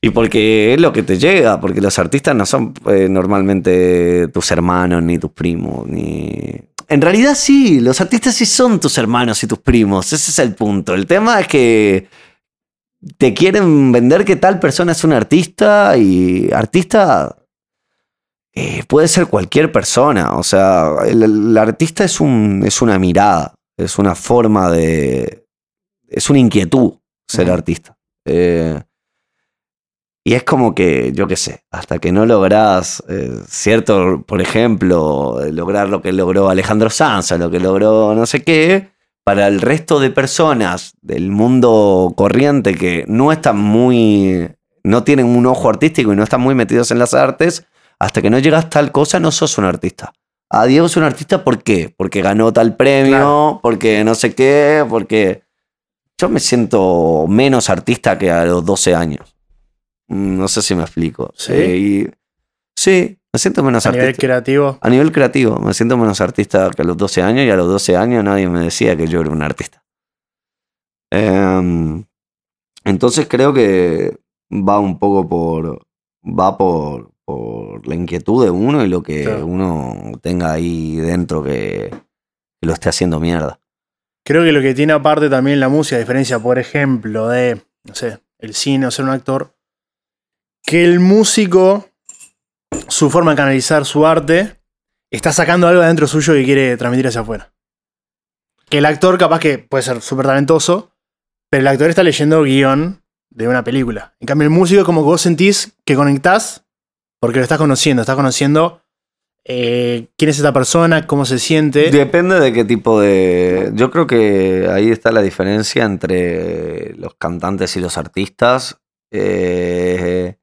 Y porque es lo que te llega, porque los artistas no son eh, normalmente tus hermanos ni tus primos, ni... En realidad sí, los artistas sí son tus hermanos y tus primos, ese es el punto. El tema es que te quieren vender que tal persona es un artista y artista eh, puede ser cualquier persona, o sea, el, el artista es, un, es una mirada, es una forma de... es una inquietud ser artista. Eh, y es como que, yo qué sé, hasta que no lográs, eh, cierto, por ejemplo, lograr lo que logró Alejandro Sanz, lo que logró no sé qué, para el resto de personas del mundo corriente que no están muy, no tienen un ojo artístico y no están muy metidos en las artes, hasta que no llegas tal cosa no sos un artista. Ah, Diego es un artista ¿por qué? Porque ganó tal premio, Claro. porque no sé qué, porque yo me siento menos artista que a los 12 años. No sé si me explico. ¿Sí? Eh, sí, me siento menos a nivel artista. creativo. A nivel creativo, me siento menos artista que a los 12 años y a los 12 años nadie me decía que yo era un artista. Em, entonces creo que va un poco por. va por, por la inquietud de uno y lo que Claro. uno tenga ahí dentro que, que lo esté haciendo mierda. Creo que lo que tiene aparte también la música, a diferencia, por ejemplo, de, no sé, el cine o ser un actor, que el músico, su forma de canalizar su arte, está sacando algo adentro suyo que quiere transmitir hacia afuera. Que el actor capaz que puede ser súper talentoso, pero el actor está leyendo guion de una película. En cambio, el músico es como que vos sentís que conectás porque lo estás conociendo, estás conociendo eh, quién es esta persona, cómo se siente. Depende de qué tipo de. Yo creo que ahí está la diferencia entre los cantantes y los artistas. Eh,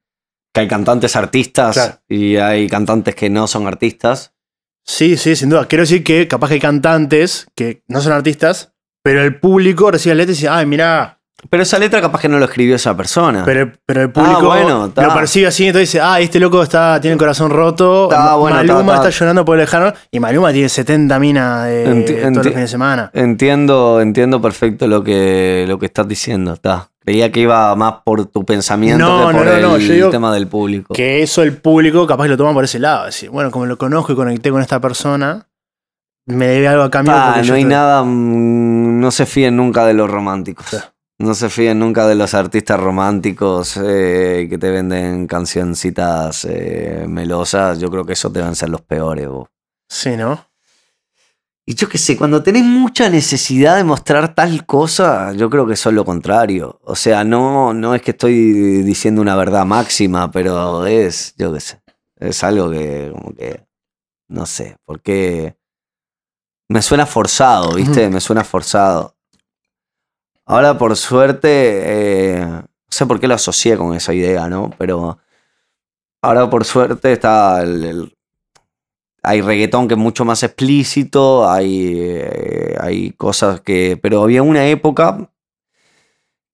que hay cantantes artistas Claro. y hay cantantes que no son artistas. Sí, sí, sin duda. Quiero decir que capaz que hay cantantes que no son artistas, pero el público recibe la letra y dice, ay, mira, Pero esa letra capaz que no lo escribió esa persona. pero, pero el público Ah, bueno, ta. lo percibe así, entonces dice, ah, este loco está, tiene el corazón roto, Ta, bueno, Maluma ta. está llorando por el lejano, y Maluma tiene 70 minas de todos los fines de semana. Entiendo, entiendo perfecto lo que, lo que estás diciendo. Está. Creía que iba más por tu pensamiento No, que por no, el no, yo digo tema del público. Que eso el público capaz lo toma por ese lado. Decir, bueno, como lo conozco y conecté con esta persona, me debe algo a cambio. Ah, no hay nada, mm, no se fíen nunca de los románticos. No se fíen nunca de los artistas románticos eh, que te venden cancioncitas eh, melosas. Yo creo que esos deben ser los peores. vos. Sí, ¿no? Y yo qué sé, cuando tenés mucha necesidad de mostrar tal cosa, yo creo que son lo contrario. O sea, no, no es que estoy diciendo una verdad máxima, pero es, yo qué sé, es algo que como que, no sé, porque me suena forzado, ¿viste? Me suena forzado. Ahora, por suerte, eh, no sé por qué lo asocié con esa idea, ¿no? Pero ahora, por suerte, está el- el hay reggaetón que es mucho más explícito, hay, eh, hay cosas que... Pero había una época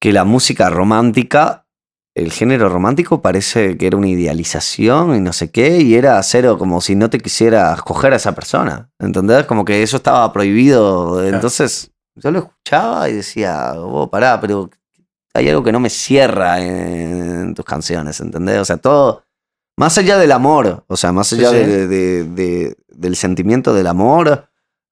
que la música romántica, el género romántico parece que era una idealización y no sé qué, y era cero como si no te quisieras coger a esa persona, ¿entendés? Como que eso estaba prohibido, entonces yo lo escuchaba y decía, oh, pará, pero hay algo que no me cierra en, en tus canciones, ¿entendés? O sea, todo... Más allá del amor, o sea, más Sí, allá sí. de- de- de- del sentimiento del amor,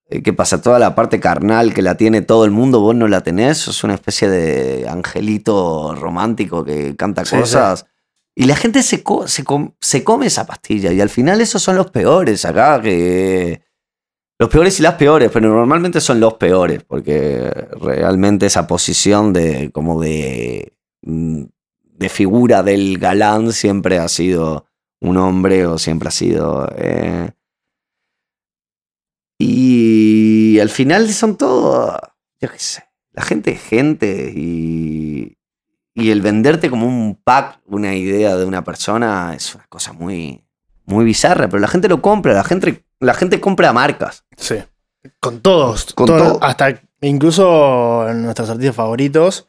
eh, ¿qué pasa? Toda la parte carnal que la tiene todo el mundo, vos no la tenés, sos una especie de angelito romántico que canta Sí, cosas. Y la gente se, co- se, com- se come esa pastilla, y al final esos son los peores acá, que... Los peores y las peores, pero normalmente son los peores, porque realmente esa posición de como de, mm, de figura del galán siempre ha sido un hombre o siempre ha sido... eh, y al final son todo, yo qué sé, la gente es gente y, y el venderte como un pack, una idea de una persona, es una cosa muy, muy bizarra, pero la gente lo compra, la gente, la gente compra marcas. Sí. Con todos. Con todos, todo. Hasta incluso en nuestros artistas favoritos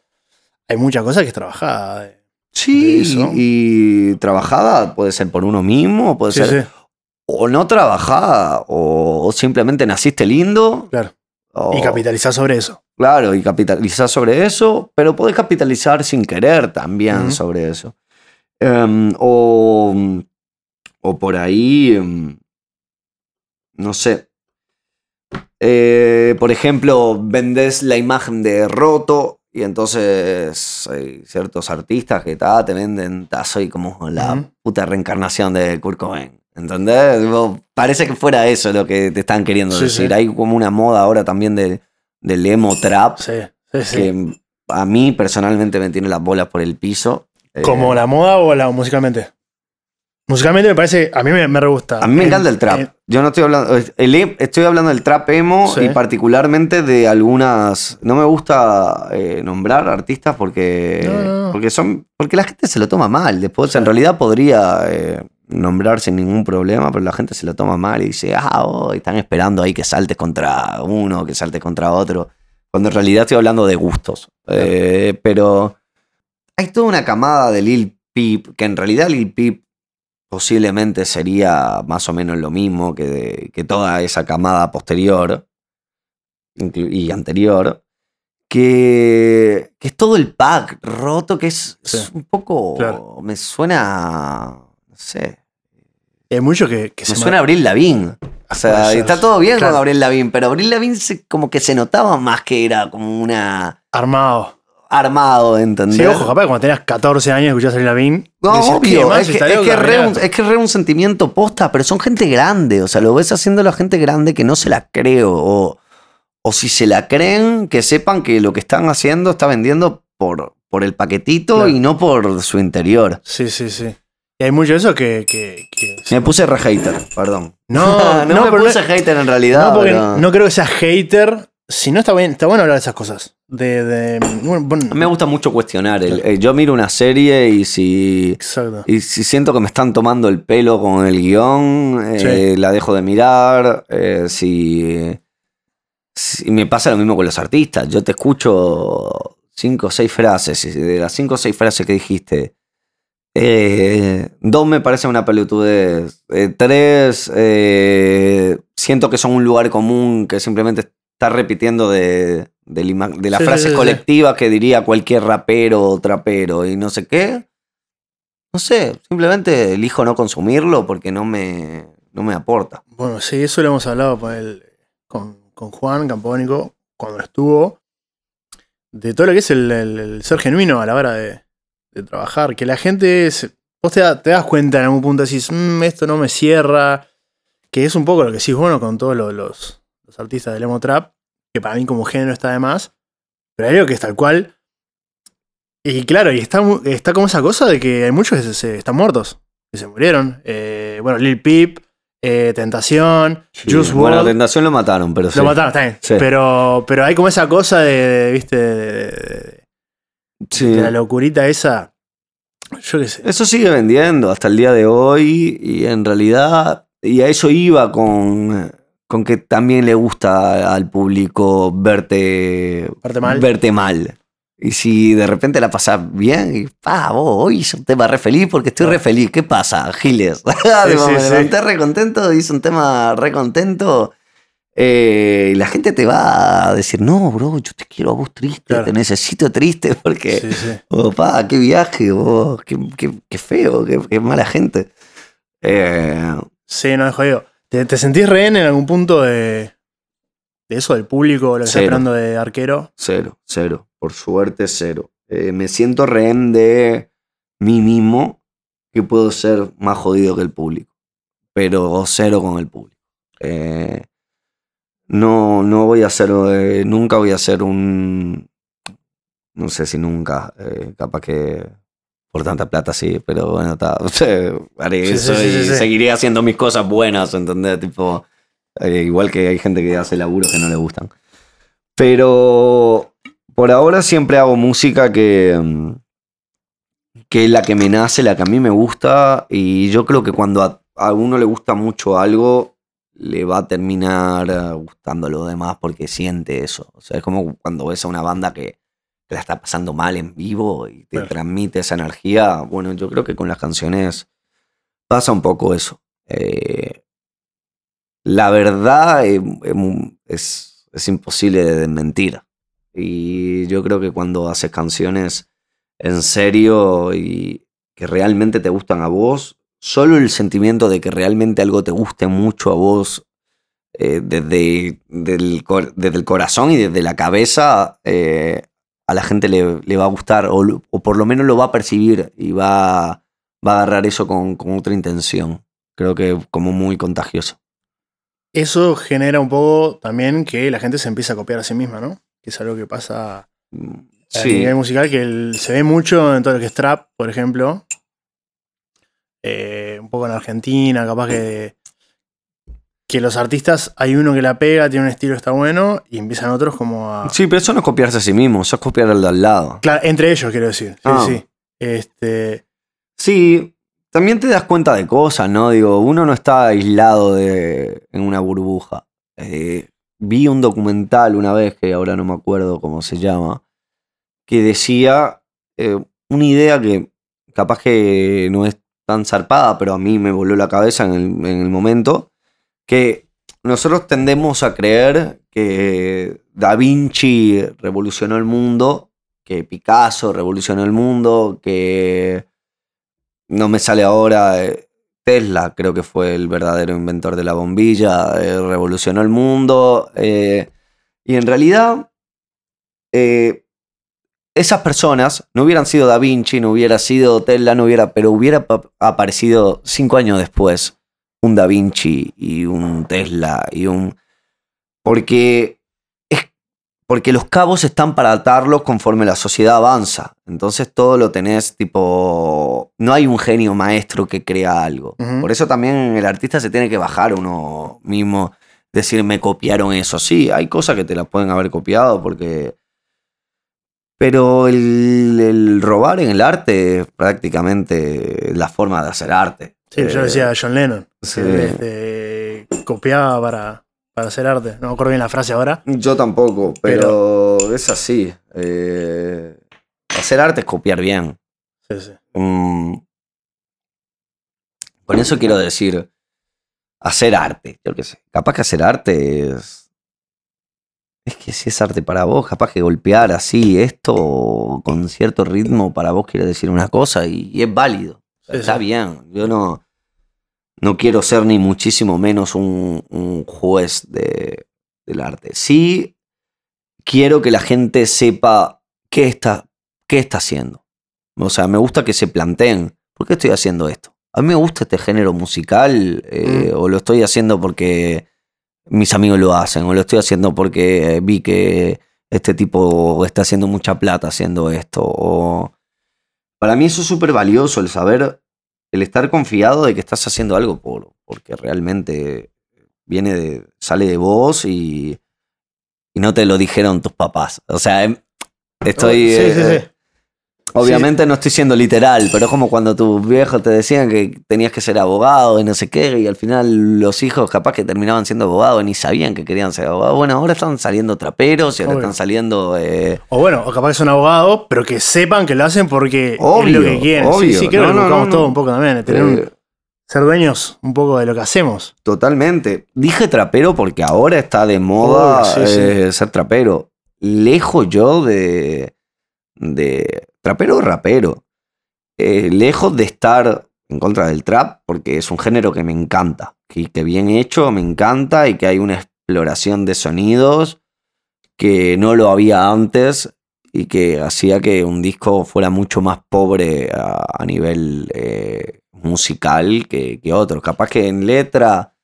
hay mucha cosa que es trabajada. Sí, y, trabajada puede ser por uno mismo, puede Sí, ser sí, o no trabajada, o, o simplemente naciste lindo. claro. o- Y capitalizar sobre eso. Claro, y capitalizar sobre eso, pero podés capitalizar sin querer también sobre eso. Em, o, o por ahí, em, no sé. Eh, por ejemplo, vendés la imagen de roto y entonces hay ciertos artistas que ta, te venden, ta, soy como la puta reencarnación de Kurt Cobain. ¿Entendés? Parece que fuera eso lo que te están queriendo Sí, decir. sí. Hay como una moda ahora también de, del emo trap Sí, sí, sí. que a mí personalmente me tiene las bolas por el piso. Eh, ¿Como la moda o la musicalmente? Musicalmente me parece, a mí me, me re gusta. A mí me En- encanta el trap. Yo no estoy hablando. el estoy hablando del trap emo Sí. y particularmente de algunas. No me gusta eh, nombrar artistas porque. No, no, no. Porque son. Porque la gente se lo toma mal. Después, Sí. en realidad, podría eh, nombrar sin ningún problema, pero la gente se lo toma mal y dice, ah, oh, están esperando ahí que saltes contra uno, que saltes contra otro. Cuando en realidad estoy hablando de gustos. Eh, pero hay toda una camada de Lil Peep, que en realidad Lil Peep posiblemente sería más o menos lo mismo que, de- que toda esa camada posterior y anterior, que, que es todo el pack roto, que es, un poco, Claro. me suena, no sé, Hay mucho que, que me se suena a Abril Lavín. O sea, ser. está todo bien Claro. con Abril Lavín, pero Abril Lavín se- como que se notaba más que era como una armado. Armado, ¿entendés? Sí, ojo, capaz cuando tenías 14 años escuchás a Lavín. No, decís, ¿qué obvio, es que, es, que re un, es que es re un sentimiento posta, pero son gente grande, o sea, lo ves haciendo la gente grande que no se la creo, o, o si se la creen, que sepan que lo que están haciendo está vendiendo por, por el paquetito Claro. y no por su interior. Sí, sí, sí. Y hay mucho de eso que. que- Me puse re hater, perdón. No, no, no, me puse hater en realidad. no, porque pero- no creo que seas hater. Si no está bien, está bueno hablar de esas cosas. De. de bueno, bueno, Me gusta mucho cuestionar. el- eh, yo miro una serie y si, Exacto. y si siento que me están tomando el pelo con el guion, eh, la dejo de mirar. eh, si, si me pasa lo mismo con los artistas. Yo te escucho cinco o seis frases y de las cinco o seis frases que dijiste, eh, dos me parecen una pelotudez. eh, tres, siento que son un lugar común que simplemente está repitiendo de, de las Sí, frases sí, sí. colectivas que diría cualquier rapero o trapero y no sé qué. No sé, simplemente elijo no consumirlo porque no me, no me aporta. Bueno, sí, eso lo hemos hablado con, el, con, con Juan Campónico cuando estuvo. De todo lo que es el, el- el ser genuino a la hora de, de trabajar. Que la gente. es- vos te, da- te das cuenta en algún punto, decís, "Mm, esto no me cierra. Que es un poco lo que decís, bueno, con todos los, los artistas del emo trap. Que para mí como género está de más. Pero hay algo que es tal cual. Y claro, y está, está como esa cosa de que hay muchos que se, se- están muertos. Que se murieron. Eh, bueno, Lil Peep, eh, Tentación, Juice bueno. Tentación lo mataron, pero sí. Lo mataron, está bien. Sí. Pero, pero hay como esa cosa de, de, viste, de, de- Sí. de la locurita esa. Yo qué sé. Eso sigue vendiendo hasta el día de hoy y en realidad, y a eso iba con, con que también le gusta al público verte, Verte mal. verte mal. Y si de repente la pasás bien, y pa, vos, hoy hice un tema re feliz porque estoy re feliz. ¿Qué pasa, Giles? Tipo, sí, me sí. levanté re contento, hice un tema re contento. eh, y la gente te va a decir, no, bro, yo te quiero a vos triste, Claro. te necesito triste porque Sí, sí. Oh, pa, qué viaje, oh, qué, qué- qué feo, qué, qué mala gente. Eh, Sí, no es jodido. ¿Te, te sentís rehén en algún punto de, de eso, del público, lo que está esperando de arquero? cero, cero. Por suerte, cero. Eh, me siento rehén de mí mismo, que puedo ser más jodido que el público. Pero cero con el público. Eh, no, no voy a ser, eh, nunca voy a ser un, no sé si nunca, eh, capaz que por tanta plata sí, pero bueno, está, haré Sí, eso sí, sí, y sí, sí. seguiré haciendo mis cosas buenas, ¿entendés? Tipo, eh, igual que hay gente que hace laburos que no le gustan. Pero por ahora siempre hago música que, que es la que me nace, la que a mí me gusta. Y yo creo que cuando a, a uno le gusta mucho algo, le va a terminar gustando lo demás porque siente eso. O sea, es como cuando ves a una banda que la está pasando mal en vivo y te Claro. transmite esa energía. Bueno, yo creo que con las canciones pasa un poco eso. Eh, la verdad eh, es, es imposible de desmentir. Y yo creo que cuando haces canciones en serio y que realmente te gustan a vos, solo el sentimiento de que realmente algo te guste mucho a vos eh, desde, del desde el corazón y desde la cabeza, eh, a la gente le, le va a gustar o, o por lo menos lo va a percibir y va, va a agarrar eso con, con otra intención. Creo que como muy contagioso. Eso genera un poco también que la gente se empieza a copiar a sí misma, ¿no? Que es algo que pasa Mm, a Sí, nivel musical, que el- se ve mucho en todo lo que es trap, por ejemplo. Eh, un poco en Argentina, capaz que. Que los artistas, hay uno que la pega, tiene un estilo está bueno, y empiezan otros como a. sí, pero eso no es copiarse a sí mismo, eso es copiar al de al lado. Claro, entre ellos, quiero decir. Sí, Ah. sí. Este. Sí, también te das cuenta de cosas, ¿no? Digo, uno no está aislado de, en una burbuja. Eh, vi un documental una vez, que ahora no me acuerdo cómo se llama, que decía eh, una idea que capaz que no es tan zarpada, pero a mí me voló la cabeza en el, en el momento, que nosotros tendemos a creer que Da Vinci revolucionó el mundo, que Picasso revolucionó el mundo, que no me sale ahora. eh, Tesla creo que fue el verdadero inventor de la bombilla, eh, revolucionó el mundo. eh, y en realidad, esas personas no hubieran sido Da Vinci, no hubiera sido Tesla, no hubiera, pero hubiera pa- aparecido cinco años después un Da Vinci y un Tesla y un. Porque es porque los cabos están para atarlos conforme la sociedad avanza. Entonces todo lo tenés tipo... No hay un genio maestro que crea algo. Por eso también el artista se tiene que bajar uno mismo, decir, me copiaron eso. Sí, hay cosas que te las pueden haber copiado porque... Pero el, el robar en el arte es prácticamente la forma de hacer arte. Sí, yo Eh, decía John Lennon. sí. este, copiaba para, para hacer arte. No me acuerdo bien la frase ahora. Yo tampoco, pero, es así. Eh, hacer arte es copiar bien. Sí, sí. Mm, con eso quiero decir, hacer arte, yo qué sé. Capaz que hacer arte es... Es que si es arte para vos, capaz que golpear así esto con cierto ritmo para vos quiere decir una cosa y, y es válido. Sea, está bien. Yo no, no quiero ser ni muchísimo menos un, un juez de, del arte. Sí quiero que la gente sepa qué está, qué está haciendo. O sea, me gusta que se planteen, ¿por qué estoy haciendo esto? A mí me gusta este género musical eh, o lo estoy haciendo porque mis amigos lo hacen o lo estoy haciendo porque vi que este tipo está haciendo mucha plata haciendo esto. O... Para mí eso es súper valioso, el saber, el estar confiado de que estás haciendo algo por, porque realmente viene de, sale de vos y, y no te lo dijeron tus papás. O sea, em- estoy... Sí, sí, eh, sí. Obviamente no estoy siendo literal, pero es como cuando tus viejos te decían que tenías que ser abogado y no sé qué, y al final los hijos capaz que terminaban siendo abogados y ni sabían que querían ser abogados. Bueno, ahora están saliendo traperos y ahora Obvio. están saliendo... eh, O bueno, o capaz que son abogados, pero que sepan que lo hacen porque Obvio, es lo que quieren. Sí, obvio. sí, creo No, que no, buscamos no, todo un poco también. tener un- eh, ser dueños un poco de lo que hacemos. Totalmente. Dije trapero porque ahora está de moda sí, sí. eh, ser trapero. Lejos yo de. De trapero o rapero. Eh, lejos de estar en contra del trap, porque es un género que me encanta. Que, que bien hecho, me encanta y que hay una exploración de sonidos que no lo había antes y que hacía que un disco fuera mucho más pobre a, nivel eh, musical que, que otros. Capaz que en letra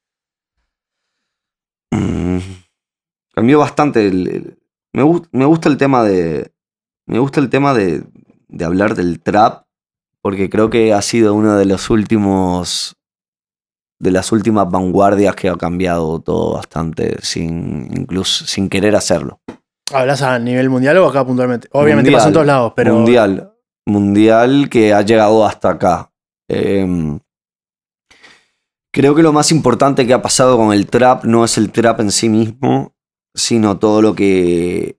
mm, cambió bastante. el- me, me gusta el tema de. Me gusta el tema de, de hablar del trap. Porque creo que ha sido uno de los últimos. De las últimas vanguardias que ha cambiado todo bastante. Sin. incluso sin querer hacerlo. ¿Hablas a nivel mundial o acá puntualmente? Obviamente Mundial, pasa en todos lados, pero. Mundial. mundial que ha llegado hasta acá. Em, creo que lo más importante que ha pasado con el trap no es el trap en sí mismo, sino todo lo que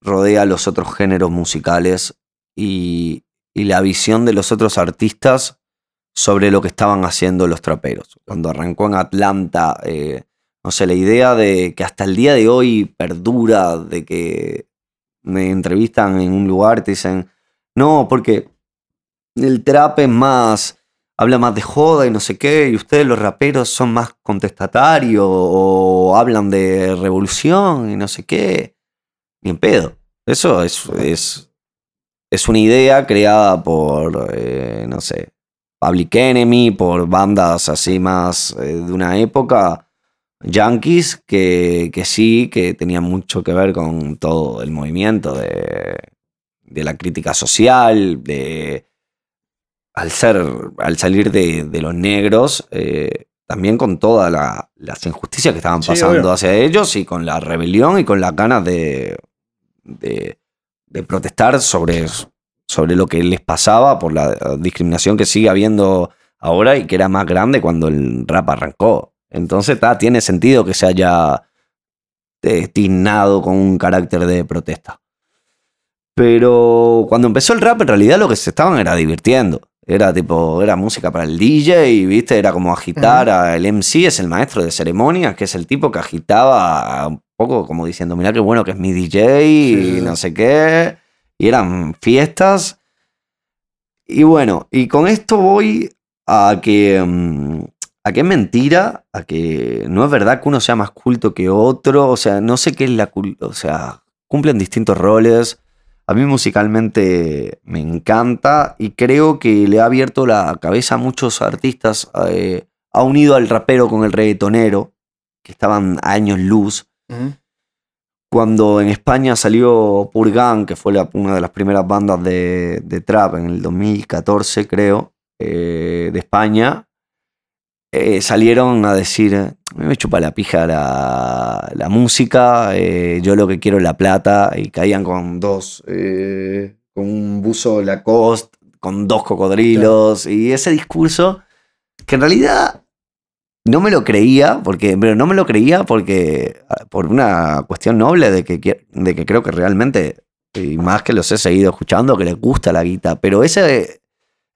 rodea los otros géneros musicales y, la visión de los otros artistas sobre lo que estaban haciendo los traperos. Cuando arrancó en Atlanta, eh, no sé, la idea de que hasta el día de hoy perdura, de que me entrevistan en un lugar te dicen, no, porque el trap es más, habla más de joda y no sé qué, y ustedes los raperos son más contestatarios o hablan de revolución y no sé qué. Ni en pedo. Eso es, es, es una idea creada por, eh, no sé, Public Enemy, por bandas así más eh, de una época, yankees, que, que, sí, que tenían mucho que ver con todo el movimiento de, de la crítica social, de al ser, al salir de, de los negros, eh, también con todas la, las injusticias que estaban pasando sí, hacia ellos y con la rebelión y con las ganas de, de, de protestar sobre sobre lo que les pasaba por la discriminación que sigue habiendo ahora y que era más grande cuando el rap arrancó. Entonces, tiene sentido que se haya destinado con un carácter de protesta. Pero cuando empezó el rap, en realidad lo que se estaban era divirtiendo. Era tipo, era música para el DJ, y viste, era como agitar uh -huh. al MC, es el maestro de ceremonias, que es el tipo que agitaba un poco como diciendo, mira qué bueno que es mi DJ sí. y no sé qué y eran fiestas. Y bueno, y con esto voy a que, mm, a que es mentira, a que no es verdad que uno sea más culto que otro, o sea, no sé qué es la o sea, cumplen distintos roles. A mí musicalmente me encanta y creo que le ha abierto la cabeza a muchos artistas. Eh, ha unido al rapero con el reggaetonero, que estaban años luz. Uh -huh cuando en España salió Purgan, que fue la, una de las primeras bandas de, de, trap en el 2014, creo, eh, de España, eh, salieron a decir, me chupa la pija la, la música, eh, yo lo que quiero es la plata, y caían con dos, eh, con un buzo Lacoste, con dos cocodrilos, y ese discurso, que en realidad no me lo creía, porque, pero no me lo creía porque, ah, por una cuestión noble de que, de que creo que realmente, y más que los he seguido escuchando, que les gusta la guita, pero ese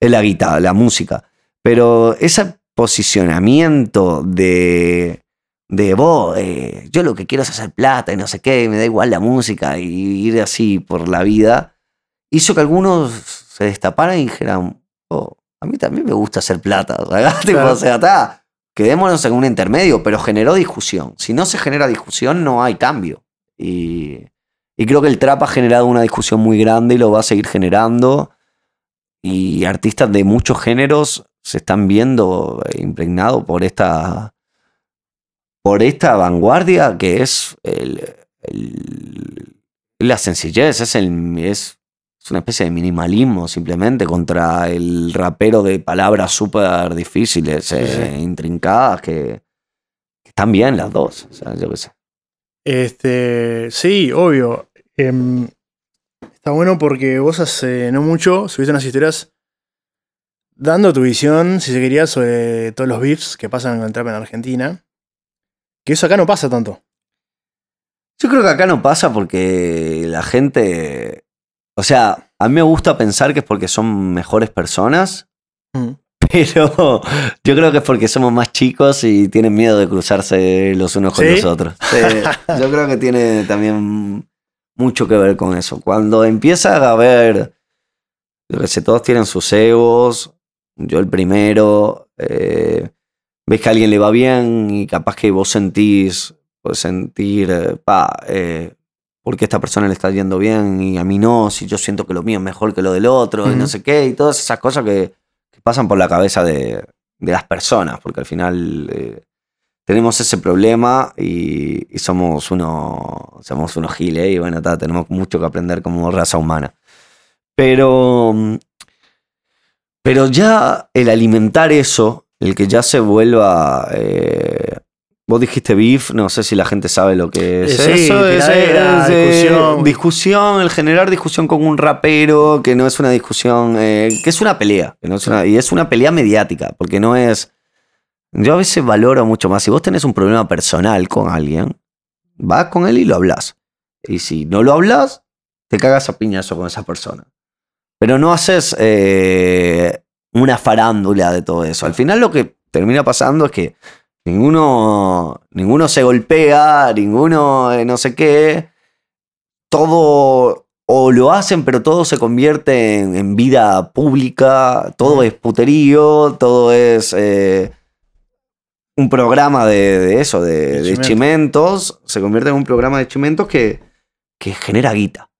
es la guita, la música. Pero ese posicionamiento de, de vos, eh, yo lo que quiero es hacer plata y no sé qué, me da igual la música y ir así por la vida, hizo que algunos se destaparan y dijeran, oh, a mí también me gusta hacer plata. Claro. o sea, quedémonos en un intermedio, pero generó discusión. Si no se genera discusión, no hay cambio. Y, creo que el trap ha generado una discusión muy grande y lo va a seguir generando. Y artistas de muchos géneros se están viendo impregnados por esta, por esta vanguardia que es el, la sencillez, es, el, es es una especie de minimalismo simplemente contra el rapero de palabras súper difíciles, sí, eh, sí. intrincadas, que, que, están bien las dos. O sea, yo qué sé. Este, sí, obvio. Eh, está bueno porque vos hace no mucho subiste unas historias dando tu visión, si se quería, sobre todos los beefs que pasan con el trap en Argentina. Que eso acá no pasa tanto. Yo creo que acá no pasa porque la gente o sea, a mí me gusta pensar que es porque son mejores personas, mm. pero yo creo que es porque somos más chicos y tienen miedo de cruzarse los unos con ¿Sí? los otros. Sí, yo creo que tiene también mucho que ver con eso. Cuando empieza a haber, yo que sé, todos tienen sus egos, yo el primero, eh, ves que a alguien le va bien y capaz que vos sentís, puedes sentir, eh, pa, eh, porque a esta persona le está yendo bien y a mí no, si yo siento que lo mío es mejor que lo del otro uh -huh. y no sé qué, y todas esas cosas que, que pasan por la cabeza de, de, las personas, porque al final eh, tenemos ese problema y, y, somos, uno, somos unos giles y bueno, ta, tenemos mucho que aprender como raza humana. Pero, pero ya el alimentar eso, el que ya se vuelva... Eh, Vos dijiste beef, no sé si la gente sabe lo que es. Eh, sí, Eso es, tiradera, es, eh, discusión. discusión, el generar discusión con un rapero, que no es una discusión, eh, que es una pelea. Que no es una- y es una pelea mediática, porque no es. Yo a veces valoro mucho más. Si vos tenés un problema personal con alguien, vas con él y lo hablas. Y si no lo hablas, te cagas a piñazo con esa persona. Pero no haces eh, una farándula de todo eso. Al final lo que termina pasando es que ninguno, ninguno se golpea, ninguno eh, no sé qué. Todo o lo hacen, pero todo se convierte en, en vida pública, todo es puterío, todo es eh, un programa de, de eso, de, De chimentos, se convierte en un programa de chimentos que, que genera guita.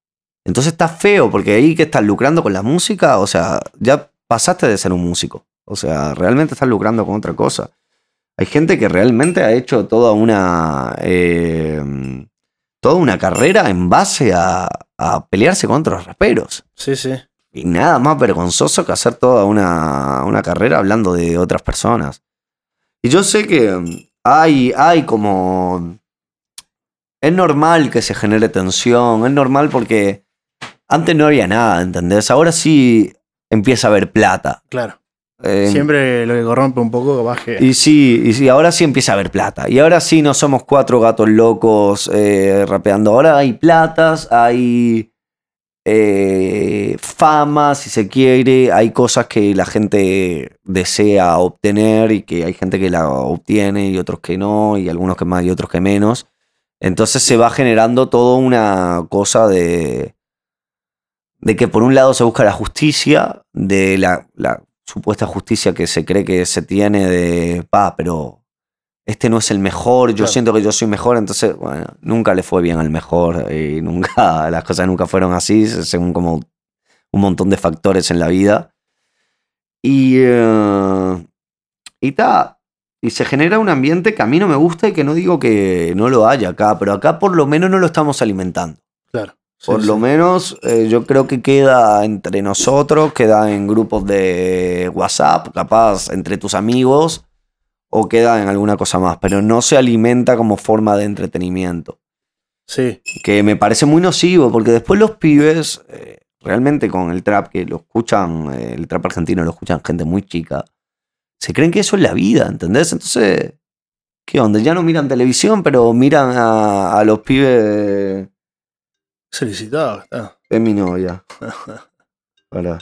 Entonces está feo, porque ahí que estás lucrando con la música, o sea, ya pasaste de ser un músico. O sea, realmente estás lucrando con otra cosa. Hay gente que realmente ha hecho toda una. eh, toda una carrera en base a, a pelearse con otros raperos. Sí, sí. Y nada más vergonzoso que hacer toda una, una carrera hablando de otras personas. Y yo sé que hay, hay como. Es normal que se genere tensión, es normal porque antes no había nada, ¿entendés? Ahora sí empieza a haber plata. Claro. Eh, Siempre lo que corrompe un poco, que. y sí, y sí, ahora sí empieza a haber plata. Y ahora sí no somos cuatro gatos locos eh, rapeando. Ahora hay platas, hay eh, fama, si se quiere. Hay cosas que la gente desea obtener y que hay gente que la obtiene y otros que no, y algunos que más y otros que menos. Entonces se va generando toda una cosa de, de que por un lado se busca la justicia, de la, la supuesta justicia que se cree que se tiene de, pa, pero este no es el mejor, yo Claro. siento que yo soy mejor, entonces, bueno, nunca le fue bien al mejor y nunca, las cosas nunca fueron así, según como un montón de factores en la vida. Y, eh, y ta, y se genera un ambiente que a mí no me gusta y que no digo que no lo haya acá, pero acá por lo menos no lo estamos alimentando. Claro. Sí, Por sí. lo menos eh, yo creo que queda entre nosotros, queda en grupos de WhatsApp, capaz entre tus amigos, o queda en alguna cosa más, pero no se alimenta como forma de entretenimiento. Sí. Que me parece muy nocivo, porque después los pibes, eh, realmente con el trap, que lo escuchan, eh, el trap argentino lo escuchan gente muy chica, se creen que eso es la vida, ¿entendés? Entonces, ¿qué onda? Ya no miran televisión, pero miran a, a los pibes... Solicitado. está. Es mi novia. Hola.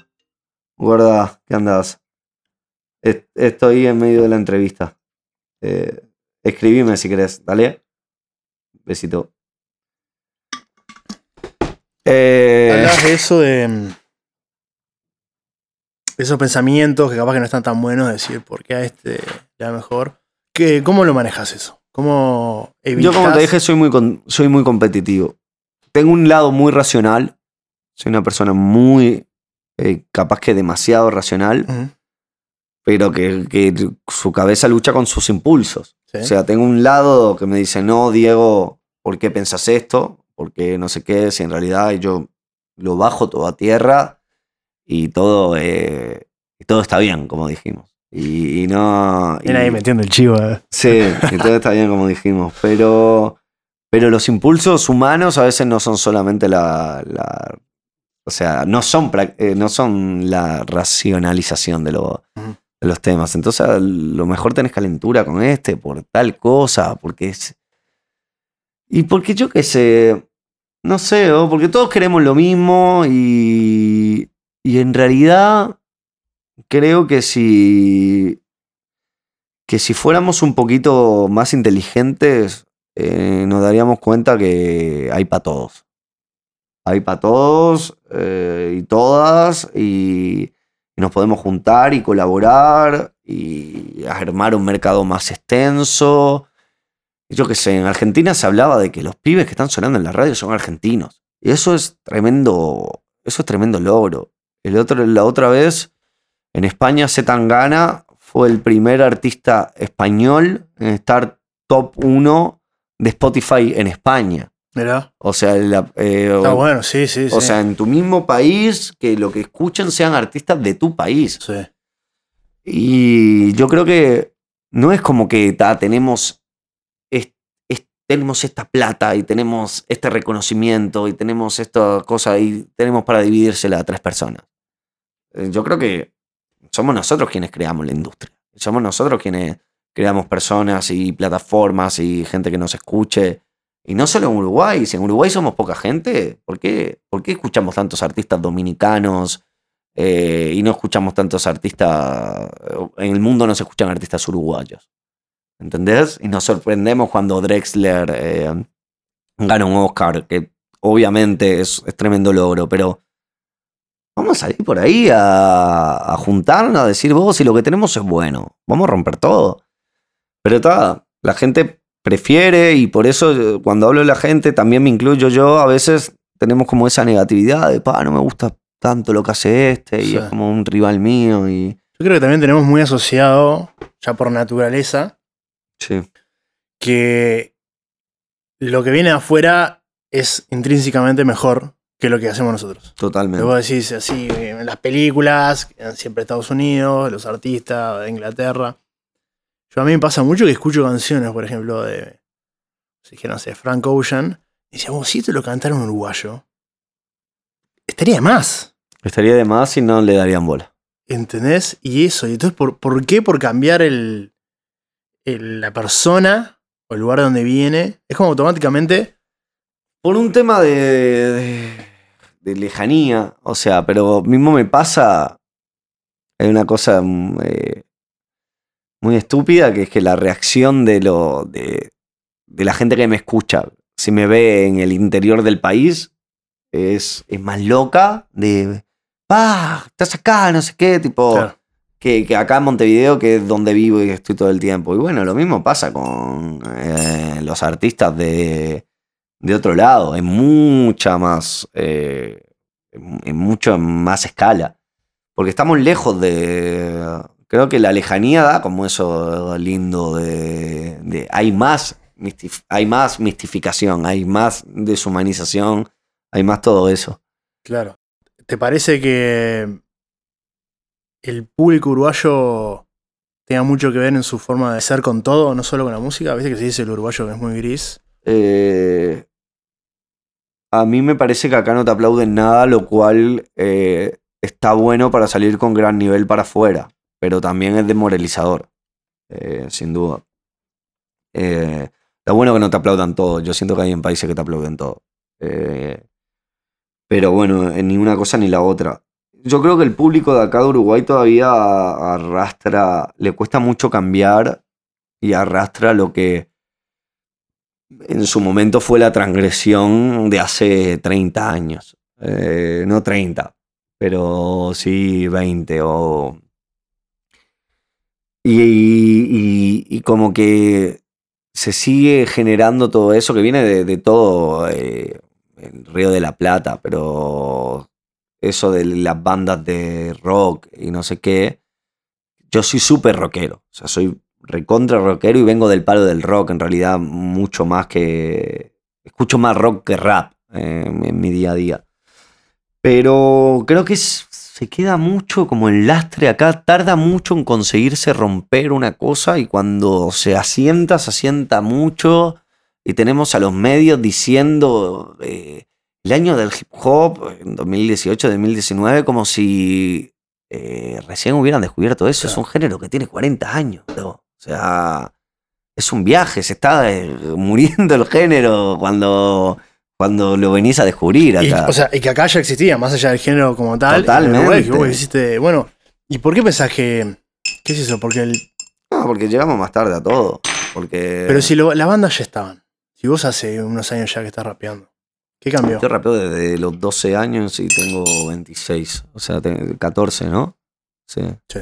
Gorda, ¿qué andas? Est- Estoy en medio de la entrevista. Eh, escribime si querés, dale. Besito. Eh, Hablas de eso de. mm, Esos pensamientos que capaz que no están tan buenos, decir por qué a este le da mejor. ¿Qué, ¿Cómo lo manejas eso? ¿Cómo evitas? yo como te dije, soy muy, con- soy muy competitivo. Tengo un lado muy racional. Soy una persona muy, eh, capaz que demasiado racional, Ujú, pero que, que su cabeza lucha con sus impulsos. sí. O sea, tengo un lado que me dice, no, Diego, ¿por qué pensás esto? ¿Por qué no sé qué? Si en realidad yo lo bajo todo a tierra y todo, eh, y todo está bien, como dijimos. Y, y no... Ahí y- metiendo el chivo. eh. Sí, y todo está bien, como dijimos. Pero, pero los impulsos humanos a veces no son solamente la... la- o sea, no son, eh, no son la racionalización de, lo- Ujú. de los temas. Entonces, a lo mejor tenés calentura con este por tal cosa, porque es... Y porque yo qué sé, no sé, o porque todos queremos lo mismo y, y en realidad creo que si que si fuéramos un poquito más inteligentes, eh, nos daríamos cuenta que hay para todos. Hay para todos eh, y todas y, nos podemos juntar y colaborar y armar un mercado más extenso. Yo qué sé, en Argentina se hablaba de que los pibes que están sonando en la radio son argentinos. Y eso es tremendo, eso es tremendo logro. El otro, la otra vez, en España, Zetangana fue el primer artista español en estar top 1 de Spotify en España. Mirá. O sea, la- eh, Está bueno, sí, sí, sí. o sea, en tu mismo país, que lo que escuchen sean artistas de tu país. Sí. Y yo creo que no es como que ta, tenemos tenemos esta plata y tenemos este reconocimiento y tenemos esta cosa y tenemos para dividírsela a tres personas. Eh, Yo creo que somos nosotros quienes creamos la industria. Somos nosotros quienes creamos personas y plataformas y gente que nos escuche. Y no solo en Uruguay, si en Uruguay somos poca gente, ¿por qué, por qué escuchamos tantos artistas dominicanos eh, y no escuchamos tantos artistas, en el mundo no se escuchan artistas uruguayos? ¿Entendés? Y nos sorprendemos cuando Drexler eh, gana un Oscar, que obviamente es, es tremendo logro, pero vamos a salir por ahí a, a juntarnos, a decir vos, si lo que tenemos es bueno, vamos a romper todo. Pero está, la gente prefiere y por eso eh, cuando hablo de la gente también me incluyo yo, a veces tenemos como esa negatividad de, pa, no me gusta tanto lo que hace este y Sí. es como un rival mío y... Yo creo que también tenemos muy asociado, ya por naturaleza, Sí, que lo que viene de afuera es intrínsecamente mejor que lo que hacemos nosotros. totalmente. Vos decís así, en las películas, siempre Estados Unidos, los artistas de Inglaterra. Yo a mí me pasa mucho que escucho canciones, por ejemplo, de, si que no sé, Frank Ocean, y decíamos, si esto lo cantara un uruguayo, estaría de más, Estaría de más si no le darían bola. ¿entendés? Y eso, y entonces, ¿por, por qué? Por cambiar el, el- la persona o el lugar de donde viene, es como automáticamente, Por un tema de, de- de lejanía, o sea, pero mismo me pasa, hay una cosa mm, eh, muy estúpida, que es que la reacción de, lo, de, de la gente que me escucha, si me ve en el interior del país, es, es más loca de, pa, estás acá, no sé qué, tipo claro, que, que acá en Montevideo, que es donde vivo y estoy todo el tiempo. Y bueno, lo mismo pasa con eh, los artistas de, de otro lado, en mucha más, eh, en, en mucho más escala. Porque estamos lejos de... Creo que la lejanía da como eso lindo de... de- hay, más, hay más mistificación, hay más deshumanización, hay más todo eso. claro. ¿Te parece que el público uruguayo tenga mucho que ver en su forma de ser con todo, no solo con la música? Viste que se dice el uruguayo que es muy gris. Eh, a mí me parece que acá no te aplauden nada, lo cual eh, está bueno para salir con gran nivel para afuera, pero también es demoralizador, eh, sin duda. Eh, está bueno que no te aplaudan todo, yo siento que hay en países que te aplauden todo. Eh, pero bueno, en ni una cosa ni la otra. Yo creo que el público de acá de Uruguay todavía arrastra, le cuesta mucho cambiar y arrastra lo que en su momento fue la transgresión de hace 30 años. Eh, no 30, pero sí 20 o... Y, como que se sigue generando todo eso que viene de, de todo eh, el Río de la Plata, pero eso de las bandas de rock y no sé qué, yo soy súper rockero, o sea, soy recontra rockero y vengo del palo del rock, en realidad mucho más que... Escucho más rock que rap eh, en mi día a día. Pero creo que es- se queda mucho como el lastre acá, tarda mucho en conseguirse romper una cosa y cuando se asienta, se asienta mucho y tenemos a los medios diciendo eh, el año del hip hop, en 2018, 2019, como si eh, recién hubieran descubierto eso. Es un género que tiene 40 años. ¿no? O sea, es un viaje, se está eh, muriendo el género cuando, cuando lo venís a descubrir Y, acá. o sea, y que acá ya existía, más allá del género como tal. Totalmente. que vos hiciste, bueno, ¿y por qué pensás que... ¿Qué es eso? Porque el, no, porque llegamos más tarde a todo. Porque Pero si lo- la banda ya estaban. Si vos hace unos años ya que estás rapeando. ¿Qué cambió? yo rapeo desde los 12 años y tengo 26. O sea, te- 14, ¿no? Sí. Sí.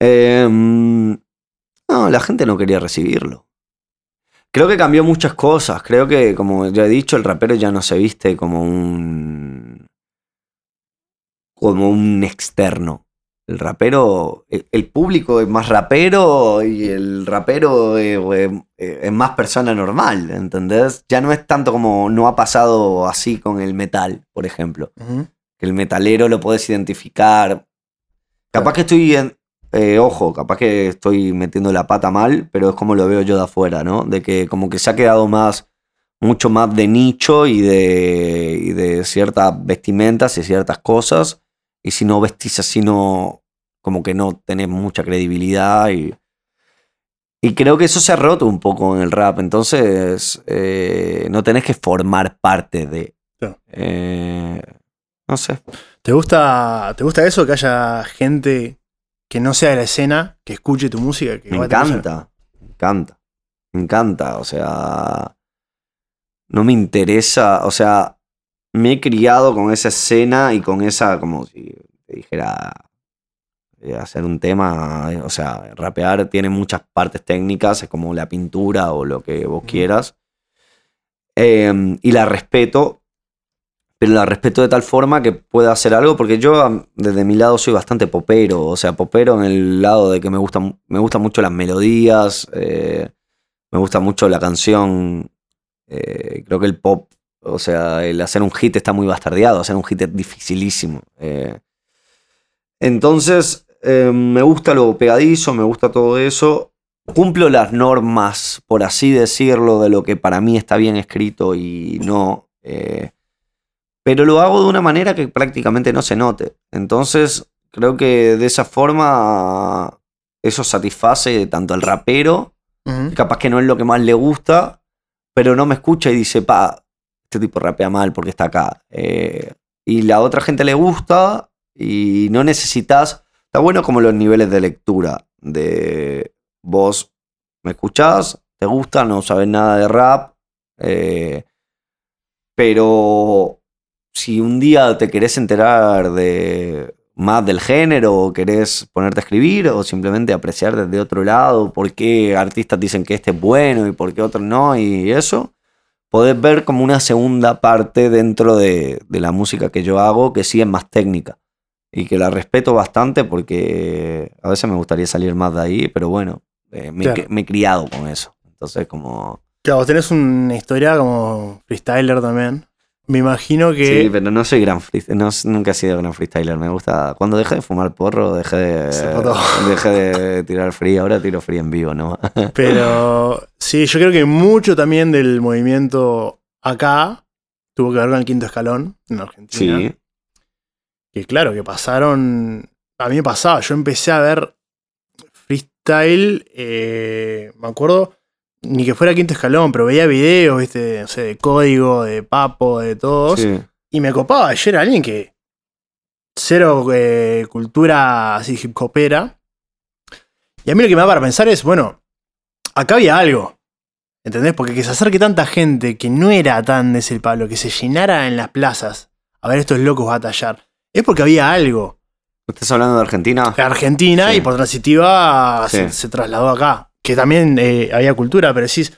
Em, no, la gente no quería recibirlo. Creo que cambió muchas cosas. Creo que, como ya he dicho, el rapero ya no se viste como un. como un externo. El rapero. El, público es más rapero y el rapero eh, eh, es más persona normal, ¿entendés? Ya no es tanto como no ha pasado así con el metal, por ejemplo que el metalero lo puedes identificar. Capaz que estoy en- eh, ojo, capaz que estoy metiendo la pata mal, pero es como lo veo yo de afuera, ¿no? De que como que se ha quedado más, mucho más de nicho y de, y de ciertas vestimentas y ciertas cosas. Y si no vestís así, no, como que no tenés mucha credibilidad y... Y creo que eso se ha roto un poco en el rap, entonces eh, no tenés que formar parte de... Claro. Eh, no sé. ¿Te gusta, ¿Te gusta eso? Que haya gente que no sea de la escena, que escuche tu música. Que Me encanta, me encanta, me encanta, o sea, no me interesa, o sea, me he criado con esa escena y con esa, como si te dijera, eh, hacer un tema, eh, o sea, rapear tiene muchas partes técnicas, es como la pintura o lo que vos quieras, Eh, y la respeto, pero la respeto de tal forma que pueda hacer algo, porque yo desde mi lado soy bastante popero, o sea, popero en el lado de que me gustan me mucho las melodías, eh, me gusta mucho la canción, eh, creo que el pop, o sea, el hacer un hit está muy bastardeado, hacer un hit es dificilísimo. eh. Entonces, me gusta lo pegadizo, me gusta todo eso. Cumplo las normas, por así decirlo, de lo que para mí está bien escrito y no. Pero lo hago de una manera que prácticamente no se note. Entonces, creo que de esa forma eso satisface tanto al rapero, que capaz que no es lo que más le gusta, pero no me escucha y dice, pa, este tipo rapea mal porque está acá. Eh, y la otra gente le gusta y no necesitas. Está bueno como los niveles de lectura. De vos me escuchás, te gusta, no sabes nada de rap. eh, pero si un día te querés enterar de más del género, o querés ponerte a escribir, o simplemente apreciar desde otro lado por qué artistas dicen que este es bueno y por qué otros no, y eso, podés ver como una segunda parte dentro de, de la música que yo hago, que sí es más técnica. Y que la respeto bastante porque a veces me gustaría salir más de ahí, pero bueno, eh, me, Claro. me he criado con eso. Entonces, como. Claro, vos tenés una historia como freestyler también. Me imagino que. Sí, pero no soy gran freestyler. No, nunca he sido gran freestyler. Me gusta. Cuando dejé de fumar porro, dejé de. Dejé de tirar free. Ahora tiro free en vivo, ¿no? Pero sí, yo creo que mucho también del movimiento acá tuvo que ver con el quinto escalón en Argentina. Sí. Que claro, que pasaron. A mí me pasaba, yo empecé a ver freestyle, eh, me acuerdo, ni que fuera quinto escalón, pero veía videos, viste, no sé, de código, de papo, de todos. sí. Y me copaba, yo era alguien que. Cero eh, cultura así hip hopera. Y a mí lo que me da para pensar es, bueno, acá había algo. ¿Entendés? Porque que se acerque tanta gente que no era tan de ese palo, que se llenara en las plazas a ver estos locos batallar, es porque había algo. ¿Estás hablando de Argentina? Argentina Sí. y por transitiva se trasladó acá. Que también eh, había cultura, pero decís,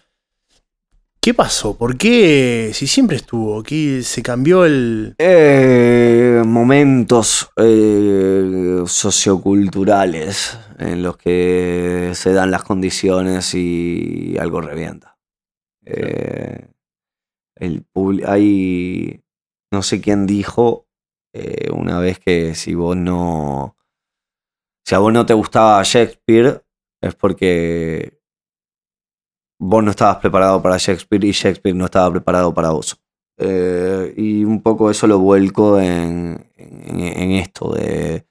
¿qué pasó? ¿Por qué? Si siempre estuvo, aquí se cambió el. Eh, momentos eh, socioculturales en los que se dan las condiciones y algo revienta. Eh, el hay, no sé quién dijo una vez que si vos no, si a vos no te gustaba Shakespeare es porque vos no estabas preparado para Shakespeare y Shakespeare no estaba preparado para vos. Eh, y un poco eso lo vuelco en, en- en esto de,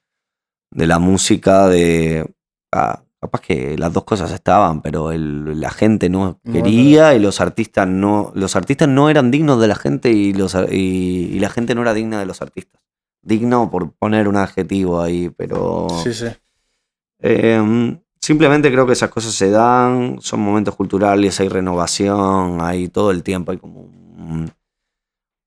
de la música, de... ah, capaz que las dos cosas estaban, pero el- la gente no quería y los artistas no... Los artistas no eran dignos de la gente y, los, y, y la gente no era digna de los artistas. Digno por poner un adjetivo ahí, pero... Sí, sí. Eh, simplemente creo que esas cosas se dan, son momentos culturales, hay renovación, hay todo el tiempo, hay como un,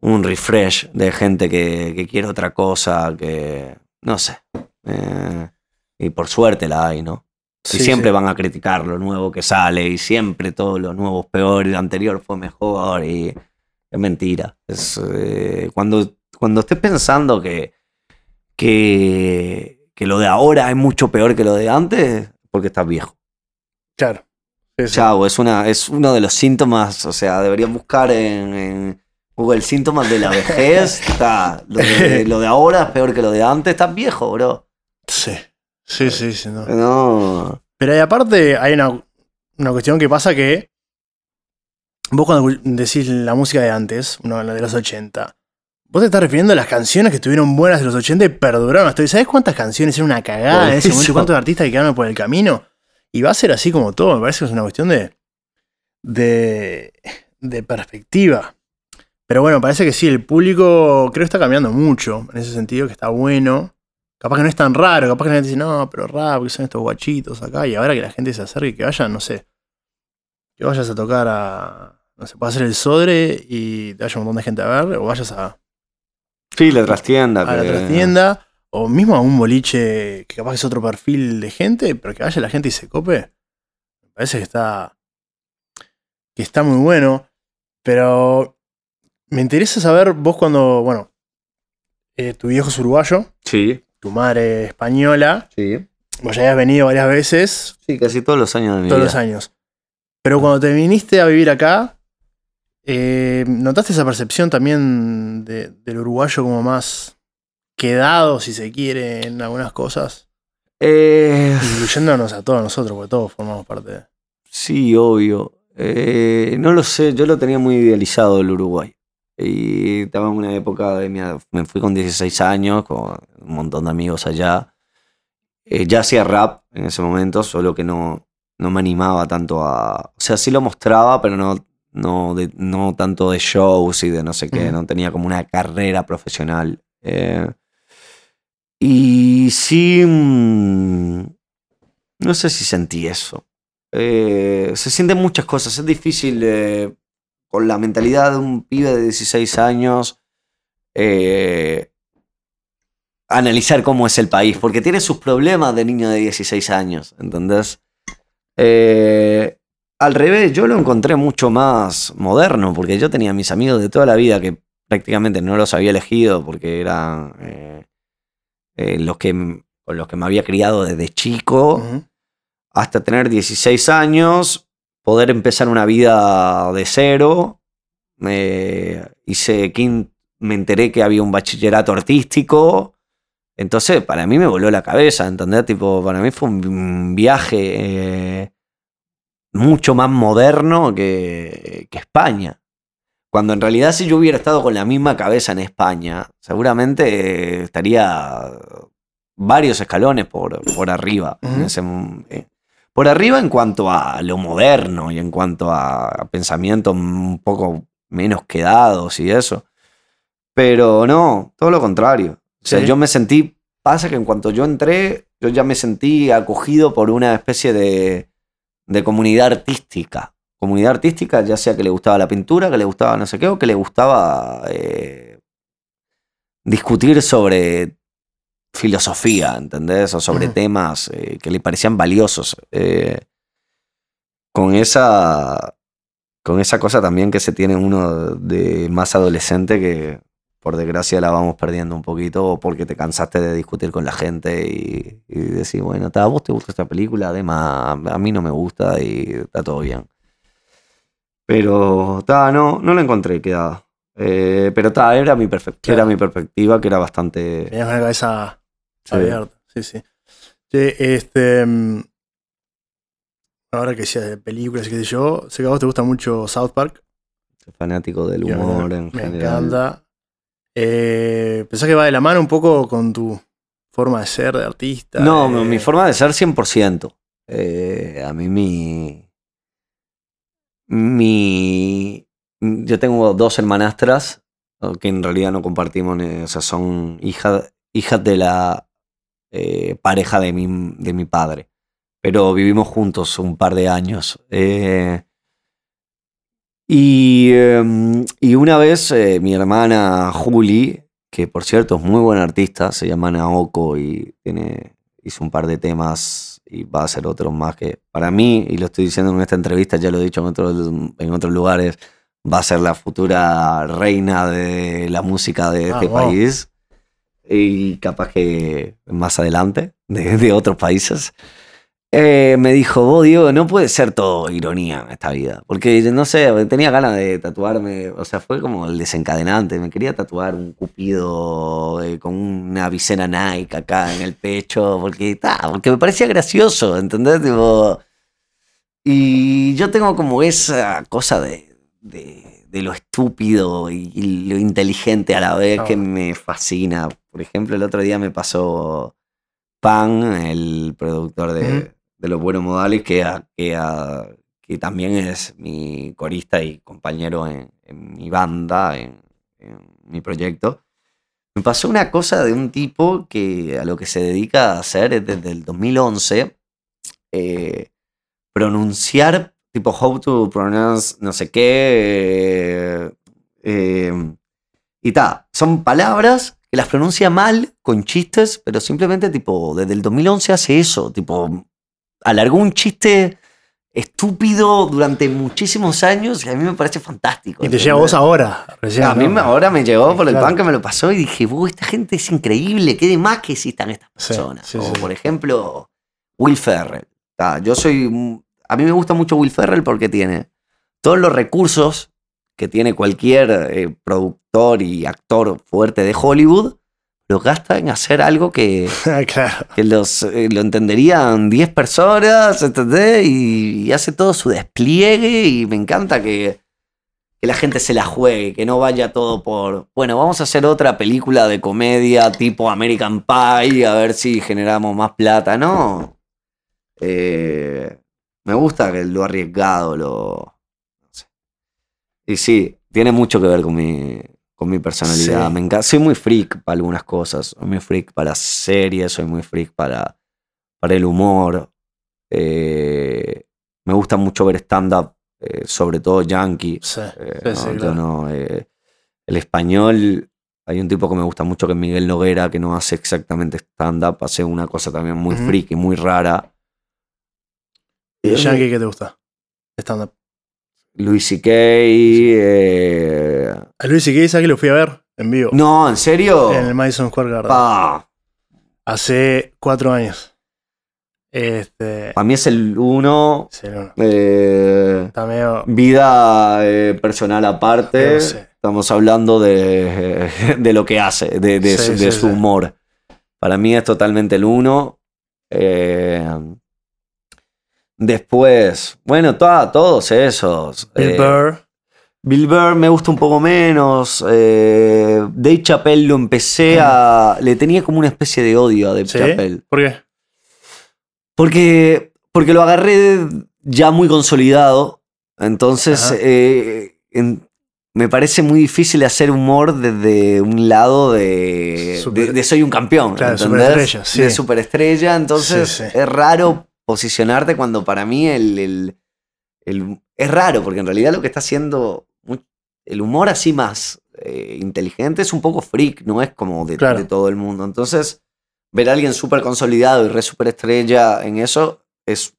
un refresh de gente que, que quiere otra cosa, que no sé. Eh, y por suerte la hay, ¿no? Sí, y siempre sí. van a criticar lo nuevo que sale y siempre todo lo nuevo es peor y lo anterior fue mejor y es mentira. Es, eh, cuando, cuando estés pensando que, que, que lo de ahora es mucho peor que lo de antes, porque estás viejo. Claro. Sí. Chavo, es, una, es uno de los síntomas, o sea, deberían buscar en, en Google síntomas de la vejez. Está, lo, de, lo de ahora es peor que lo de antes, estás viejo, bro. Sí. Sí, sí, sí. No. No. Pero y aparte hay una, una cuestión que pasa que vos cuando decís la música de antes, no, la de los 80, vos te estás refiriendo a las canciones que estuvieron buenas de los 80 y perduraron hasta hoy. ¿Sabés cuántas canciones eran una cagada en ese momento? ¿Cuántos artistas que quedaron por el camino? Y va a ser así como todo, me parece que es una cuestión de, de, de perspectiva. Pero bueno, parece que sí, el público creo que está cambiando mucho en ese sentido, que está bueno. Capaz que no es tan raro, capaz que la gente dice, no, pero rap, que son estos guachitos acá. Y ahora que la gente se acerque, que vayan, no sé, que vayas a tocar a, no sé, puede hacer el Sodre y te vaya un montón de gente a ver, o vayas a, Sí, la trastienda. a la trastienda, o mismo a un boliche que capaz es otro perfil de gente, pero que vaya la gente y se cope. Me parece que está, que está muy bueno. Pero me interesa saber, vos cuando, bueno, eh, tu viejo es uruguayo, Sí, tu madre española, sí. vos ya habías venido varias veces, Sí, casi todos los años de mi todos vida. los años. Pero cuando te viniste a vivir acá, eh, ¿notaste esa percepción también de- del uruguayo como más quedado, si se quiere, en algunas cosas? Eh, Incluyéndonos a todos nosotros, porque todos formamos parte de... sí, obvio. Eh, no lo sé, yo lo tenía muy idealizado el Uruguay. Y estaba en una época de mi... Me fui con 16 años, con un montón de amigos allá. Eh, ya hacía rap en ese momento, solo que no, no me animaba tanto a... O sea, sí lo mostraba, pero no, no, de- no tanto de shows y de no sé qué. No tenía como una carrera profesional. Eh, y sí... mm, no sé si sentí eso. Eh, se sienten muchas cosas. Es difícil eh, con la mentalidad de un pibe de 16 años analizar cómo es el país, porque tiene sus problemas de niño de 16 años, ¿entendés? Eh, al revés, yo lo encontré mucho más moderno, porque yo tenía mis amigos de toda la vida que prácticamente no los había elegido porque eran eh, eh, los que, con los que me había criado desde chico hasta tener 16 años, poder empezar una vida de cero. Me hice me enteré que había un bachillerato artístico. Entonces, para mí me voló la cabeza, ¿entendés? Tipo, para mí fue un viaje eh, mucho más moderno que, que España. Cuando en realidad si yo hubiera estado con la misma cabeza en España, seguramente eh, estaría varios escalones por, por arriba. en ese eh, por arriba en cuanto a lo moderno y en cuanto a pensamientos un poco menos quedados y eso. Pero no, todo lo contrario. O sea, Sí. yo me sentí, pasa que en cuanto yo entré, yo ya me sentí acogido por una especie de, de comunidad artística. Comunidad artística, ya sea que le gustaba la pintura, que le gustaba no sé qué, o que le gustaba eh, discutir sobre filosofía, ¿entendés? O sobre temas eh, que le parecían valiosos. Eh, con esa. Con esa cosa también que se tiene uno de más adolescente que por desgracia la vamos perdiendo un poquito o porque te cansaste de discutir con la gente y, y decir, bueno, a vos te gusta esta película, además a mí no me gusta y está todo bien. Pero ta, no, no lo encontré quedada. Eh, pero ta, era mi, Claro. era mi perspectiva que era bastante... Tenías una cabeza Sí. abierta. Sí, sí. Este. mm, Ahora que decías de películas y qué sé yo, sé que a vos te gusta mucho South Park. fanático del humor me, en me general. encanta. Eh, ¿Pensás que va de la mano un poco con tu forma de ser, de artista? No, de- mi forma de ser 100%. Eh, a mí mi... Mi... Yo tengo dos hermanastras que en realidad no compartimos, o sea, son hijas hijas de la eh, pareja de mi, de mi padre. Pero vivimos juntos un par de años. Eh, y, eh, y una vez eh, mi hermana Juli, que por cierto es muy buena artista, se llama Naoko y tiene, hizo un par de temas y va a hacer otros más que para mí, y lo estoy diciendo en esta entrevista, ya lo he dicho en otros, en otros lugares, va a ser la futura reina de la música de Ah, este wow. país y capaz que más adelante de, de otros países. Eh, me dijo, vos, Diego, no puede ser todo ironía en esta vida. Porque, no sé, tenía ganas de tatuarme. O sea, fue como el desencadenante. Me quería tatuar un cupido eh, con una visera Nike acá en el pecho. Porque, ta, porque me parecía gracioso, ¿entendés? Tipo, y yo tengo como esa cosa de, de, de lo estúpido y, y lo inteligente a la vez que me fascina. Por ejemplo, el otro día me pasó Pan, el productor de. De Los Buenos Modales, que, que, también es mi corista y compañero en, mi banda, en, mi proyecto. Me pasó una cosa de un tipo que a lo que se dedica a hacer es desde el 2011 eh, pronunciar, tipo how to pronounce no sé qué. eh, eh, y ta, son palabras que las pronuncia mal, con chistes, pero simplemente tipo, desde el 2011 hace eso, tipo, alargó un chiste estúpido durante muchísimos años y a mí me parece fantástico. Y te llega vos ahora, recién. A mí ¿no? me- ahora me llegó por el pan que me lo pasó y dije, "Buh, esta gente es increíble, qué de más que existan estas personas. sí, o sí. por ejemplo, Will Ferrell. Yo soy. A mí me gusta mucho Will Ferrell porque tiene todos los recursos que tiene cualquier eh, productor y actor fuerte de Hollywood, los gasta en hacer algo que, claro. que los, eh, lo entenderían 10 personas, ¿entendés? Y, y hace todo su despliegue y me encanta que, que la gente se la juegue, que no vaya todo por, bueno, vamos a hacer otra película de comedia tipo American Pie, a ver si generamos más plata, ¿no? Eh, me gusta que lo arriesgado, lo... no sé. Y sí, tiene mucho que ver con mi, con mi personalidad. Sí. Me encanta. Soy muy freak para algunas cosas. Soy muy freak para series, soy muy freak para, para el humor. Eh, me gusta mucho ver stand-up, eh, sobre todo yankee. Sí, Eh, sí, no, sí, yo claro. no, eh, el español, hay un tipo que me gusta mucho que es Miguel Noguera, que no hace exactamente stand-up, hace una cosa también muy Ujú. freak y muy rara. ¿Y Yankee qué te gusta? Stand-up. Louis C.K. eh, A Luis y ¿sabes que lo fui a ver en vivo? No, ¿en serio? En el Madison Square Garden. Pa, Hace cuatro años. Este. para mí es el uno. Sí, no, eh, está medio. vida eh, personal aparte. No sé. Estamos hablando de, de lo que hace, de, de Sí, su, sí, de su sí. humor. Para mí es totalmente el uno. Eh, después, bueno, todos esos. Bill Eh, Burr. Bill Burr me gusta un poco menos. Eh, Dave Chappelle lo empecé a. Le tenía como una especie de odio a Dave ¿Sí? Chappelle. ¿Por qué? Porque, porque lo agarré ya muy consolidado. Entonces, eh, en- me parece muy difícil hacer humor desde un lado de, Super- de, de soy un campeón. Claro, ¿entendés? superestrella, sí. De superestrella. Entonces, sí. es raro posicionarte cuando para mí el, el- el- es raro, porque en realidad lo que está haciendo el humor así más eh, inteligente es un poco freak, no es como de, Claro. de todo el mundo. Entonces, ver a alguien súper consolidado y re superestrella en eso es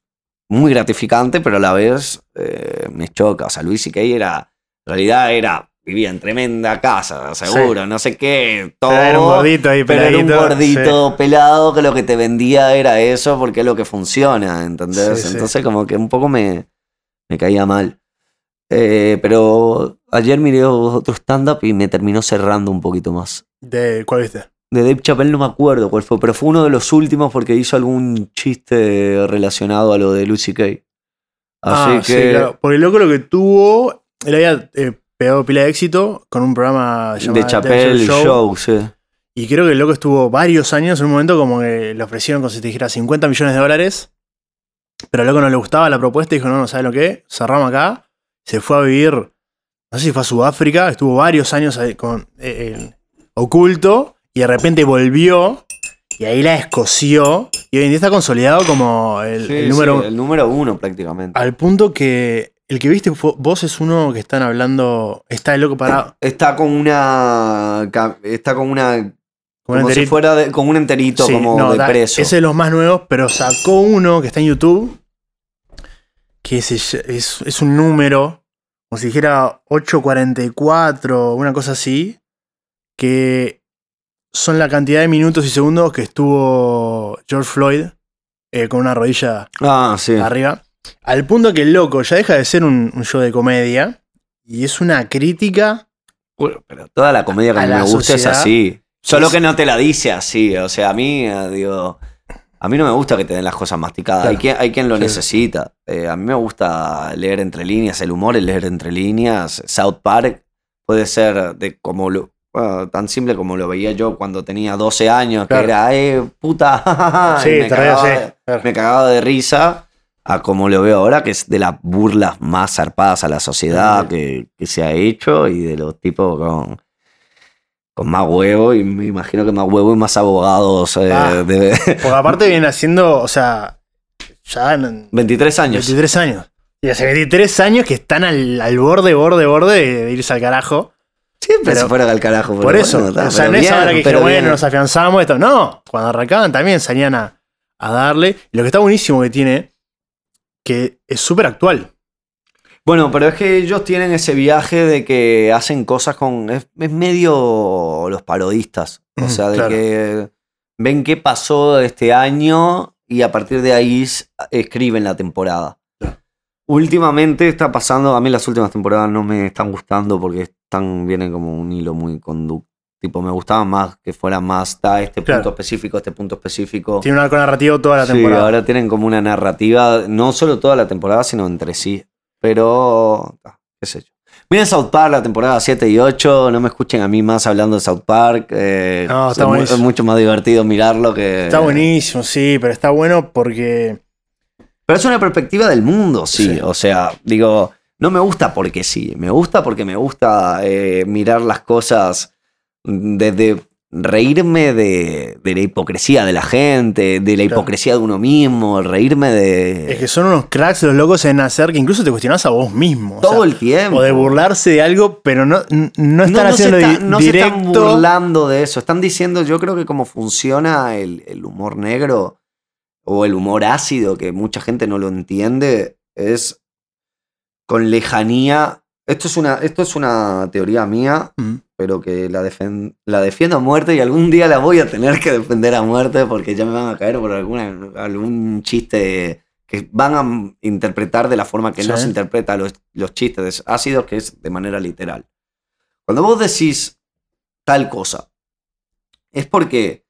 muy gratificante, pero a la vez eh, me choca. O sea, Luis C.K. era, en realidad era, vivía en tremenda casa, seguro, no sé qué, todo. Era un gordito ahí, Pero era un gordito pelado que lo que te vendía era eso porque es lo que funciona, ¿entendés? Sí. Entonces como que un poco me, me caía mal. Eh, pero ayer miré otro stand-up y me terminó cerrando un poquito más. ¿De cuál viste? De Dave Chappelle no me acuerdo cuál fue, pero fue uno de los últimos porque hizo algún chiste relacionado a lo de Lucy Kay. Así ah, que sí, claro. Porque el loco lo que tuvo. Él había eh, pegado pila de éxito con un programa llamado de The Chappelle Show. Show, sí. Y creo que el loco estuvo varios años en un momento como que le ofrecieron, como si te dijera, 50 millones de dólares. Pero al loco no le gustaba la propuesta y dijo, no, no sabe lo que, cerramos acá. Se fue a vivir, no sé si fue a Sudáfrica, estuvo varios años con, eh, eh, oculto y de repente volvió y ahí la escoció. Y hoy en día está consolidado como el, Sí, el número sí, el número uno prácticamente. Al punto que el que viste vos es uno que están hablando, está el loco parado. Está con una. Está con una. Como Como, un si fuera de- con un enterito, Sí, como no, de da- preso. Ese es de los más nuevos, pero sacó uno que está en YouTube. Que es un número, como si dijera 844, una cosa así. Que son la cantidad de minutos y segundos que estuvo George Floyd eh, con una rodilla Ah, sí. arriba. Al punto que el loco ya deja de ser un, un show de comedia y es una crítica. Bueno, pero toda la comedia que A a me gusta es así. Solo Es- que no te la dice así. O sea, a mí, eh, digo. A mí no me gusta que te den las cosas masticadas. Hay, quien, hay quien lo Sí. necesita. Eh, a mí me gusta leer entre líneas. El humor es leer entre líneas. South Park puede ser de como lo, bueno, tan simple como lo veía yo cuando tenía 12 años, Claro. que era, eh, puta, Sí, me, cagaba sí, de, claro. me cagaba de risa, a como lo veo ahora, que es de las burlas más zarpadas a la sociedad que, que se ha hecho y de los tipos con, con más huevo, y me imagino que más huevo y más abogados eh, Ah. de Porque aparte viene haciendo, o sea, ya en 23 años. 23 años. Y hace 23 años que están al, al borde, borde, borde de, irse al carajo. Siempre Pero- se fuera al carajo. Por eso. bueno, o sea, no es ahora que dijeron, bueno, bien. nos afianzamos esto. No, cuando arrancaban también salían a, a darle. Y lo que está buenísimo que tiene, que es súper actual. Bueno, pero es que ellos tienen ese viaje de que hacen cosas con. Es, es medio los parodistas. O sea, de claro. que ven qué pasó este año y a partir de ahí escriben la temporada. Claro. Últimamente está pasando, a mí las últimas temporadas no me están gustando porque están, vienen como un hilo muy conducto. Tipo, me gustaba más que fuera más, está este punto específico, este punto específico. Tiene un arco narrativo toda la Sí, temporada. ahora tienen como una narrativa, no solo toda la temporada, sino entre sí. Pero, ah, qué sé yo. Miren South Park, la temporada 7 y 8. No me escuchen a mí más hablando de South Park. eh, No, está es, es mucho más divertido mirarlo que. Está buenísimo, sí, pero está bueno porque. Pero es una perspectiva del mundo, sí. Sí. O sea, digo, no me gusta porque sí. Me gusta porque me gusta eh, mirar las cosas desde reírme de, de la hipocresía de la gente, de la Claro. hipocresía de uno mismo, reírme de. Es que son unos cracks los locos en hacer que incluso te cuestionás a vos mismo. o todo sea, el tiempo. O de burlarse de algo, pero no, no están haciendo se, está- no se están burlando de eso. Están diciendo, yo creo que cómo funciona el, el humor negro o el humor ácido, que mucha gente no lo entiende, es con lejanía. Esto es una, esto es una teoría mía, Mm. Pero que la, defen- la defiendo a muerte y algún día la voy a tener que defender a muerte porque ya me van a caer por alguna, algún chiste que van a interpretar de la forma que no se interpreta los, los chistes ácidos, que es de manera literal. Cuando vos decís tal cosa, es porque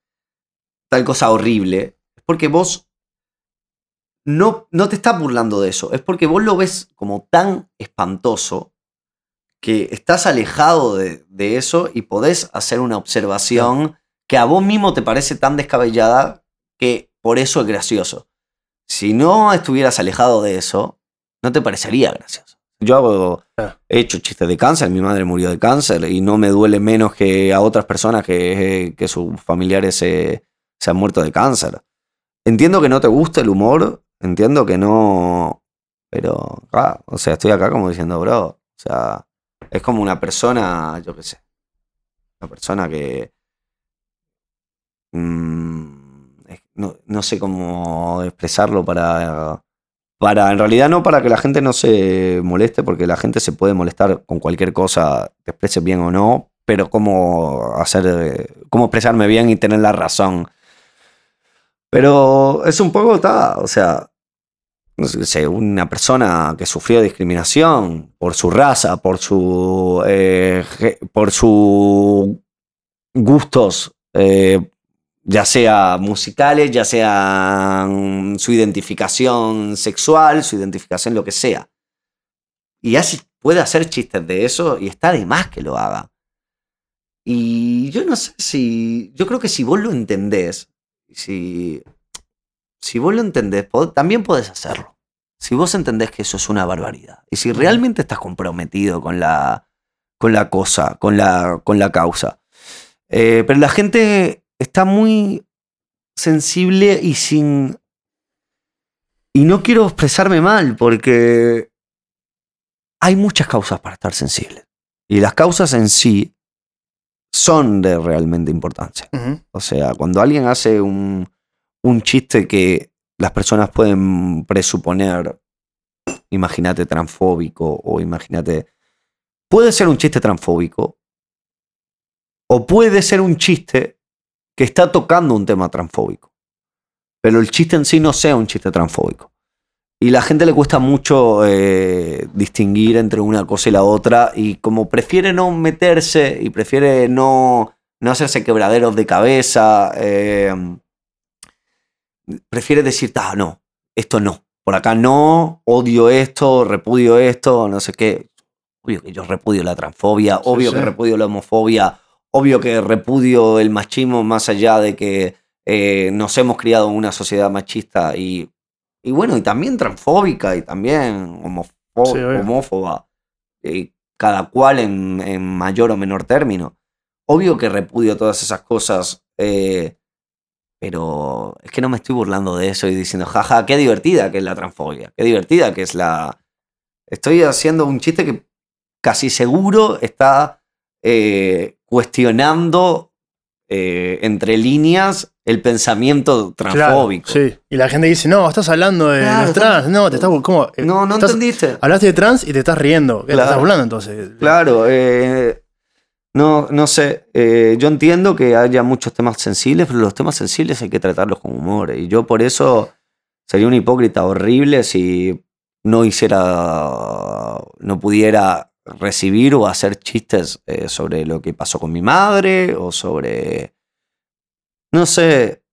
tal cosa horrible, es porque vos no, no te estás burlando de eso, es porque vos lo ves como tan espantoso que estás alejado de, de eso y podés hacer una observación que a vos mismo te parece tan descabellada que por eso es gracioso. Si no estuvieras alejado de eso, no te parecería gracioso. Yo hago, Claro. he hecho chistes de cáncer, mi madre murió de cáncer y no me duele menos que a otras personas que, que sus familiares se, se han muerto de cáncer. Entiendo que no te gusta el humor, entiendo que no, pero, ah, o sea, estoy acá como diciendo, bro, o sea, es como una persona, yo qué sé, una persona que... mm, no, no sé cómo expresarlo para, para... En realidad no para que la gente no se moleste, porque la gente se puede molestar con cualquier cosa, te expreses bien o no, pero cómo hacer... eh, cómo expresarme bien y tener la razón. Pero es un poco, ta, o sea, una persona que sufrió discriminación por su raza, por su eh, por sus gustos, eh, ya sea musicales, ya sea mm, su identificación sexual, su identificación lo que sea. Y así puede hacer chistes de eso y está de más que lo haga. Y yo no sé si. Yo creo que si vos lo entendés, si, si vos lo entendés, también podés hacerlo. Si vos entendés que eso es una barbaridad. Y si realmente estás comprometido con la, con la cosa, con la, con la causa. Eh, pero la gente está muy sensible y sin. Y no quiero expresarme mal, porque hay muchas causas para estar sensible. Y las causas en sí son de realmente importancia. O sea, cuando alguien hace un, un chiste que las personas pueden presuponer, imagínate transfóbico o imagínate... Puede ser un chiste transfóbico o puede ser un chiste que está tocando un tema transfóbico. pero el chiste en sí no sea un chiste transfóbico. Y la gente le cuesta mucho eh, distinguir entre una cosa y la otra. Y como prefiere no meterse y prefiere no, no hacerse quebraderos de cabeza, eh, prefiere decir, ah, no, esto no. Por acá no, odio esto, repudio esto, no sé qué. Obvio que yo repudio la transfobia, obvio sí. que repudio la homofobia, obvio que repudio el machismo más allá de que eh, nos hemos criado en una sociedad machista y, y bueno, y también transfóbica y también homofo- Sí, homófoba, eh, cada cual en, en mayor o menor término. Obvio que repudio todas esas cosas, eh, pero es que no me estoy burlando de eso y diciendo, jaja, qué divertida que es la transfobia, qué divertida que es la... Estoy haciendo un chiste que casi seguro está eh, cuestionando eh, entre líneas el pensamiento Claro, transfóbico. sí. Y la gente dice, no, estás hablando de Claro, los trans. No, te estás. ¿Cómo? No, no estás- entendiste. Hablaste de trans y te estás riendo. ¿Qué, ¿Te Claro. estás burlando entonces? Claro, eh, no, no sé. eh, yo entiendo que haya muchos temas sensibles, pero los temas sensibles hay que tratarlos con humor. Y yo por eso sería un hipócrita horrible si no hiciera, no pudiera recibir o hacer chistes eh, sobre lo que pasó con mi madre o sobre, no sé,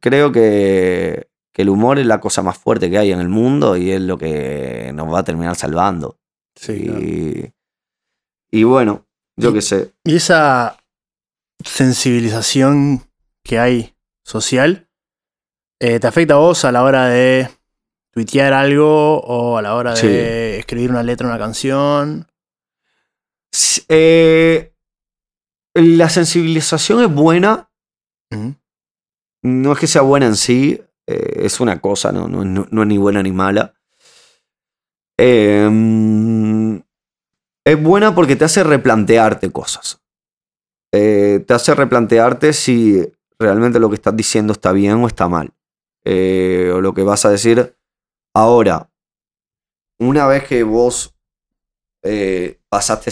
creo que, que el humor es la cosa más fuerte que hay en el mundo y es lo que nos va a terminar salvando. Sí, claro. Y, y bueno, yo qué sé. Y esa sensibilización que hay social, eh, ¿te afecta a vos a la hora de tuitear algo o a la hora Sí. de escribir una letra, una canción? Eh, la sensibilización es buena, no es que sea buena en sí, eh, es una cosa, no, no, no- no es ni buena ni mala. Eh, es buena porque te hace replantearte cosas. Eh, te hace replantearte si realmente lo que estás diciendo está bien o está mal. Eh, o lo que vas a decir ahora. Una vez que vos eh, pasaste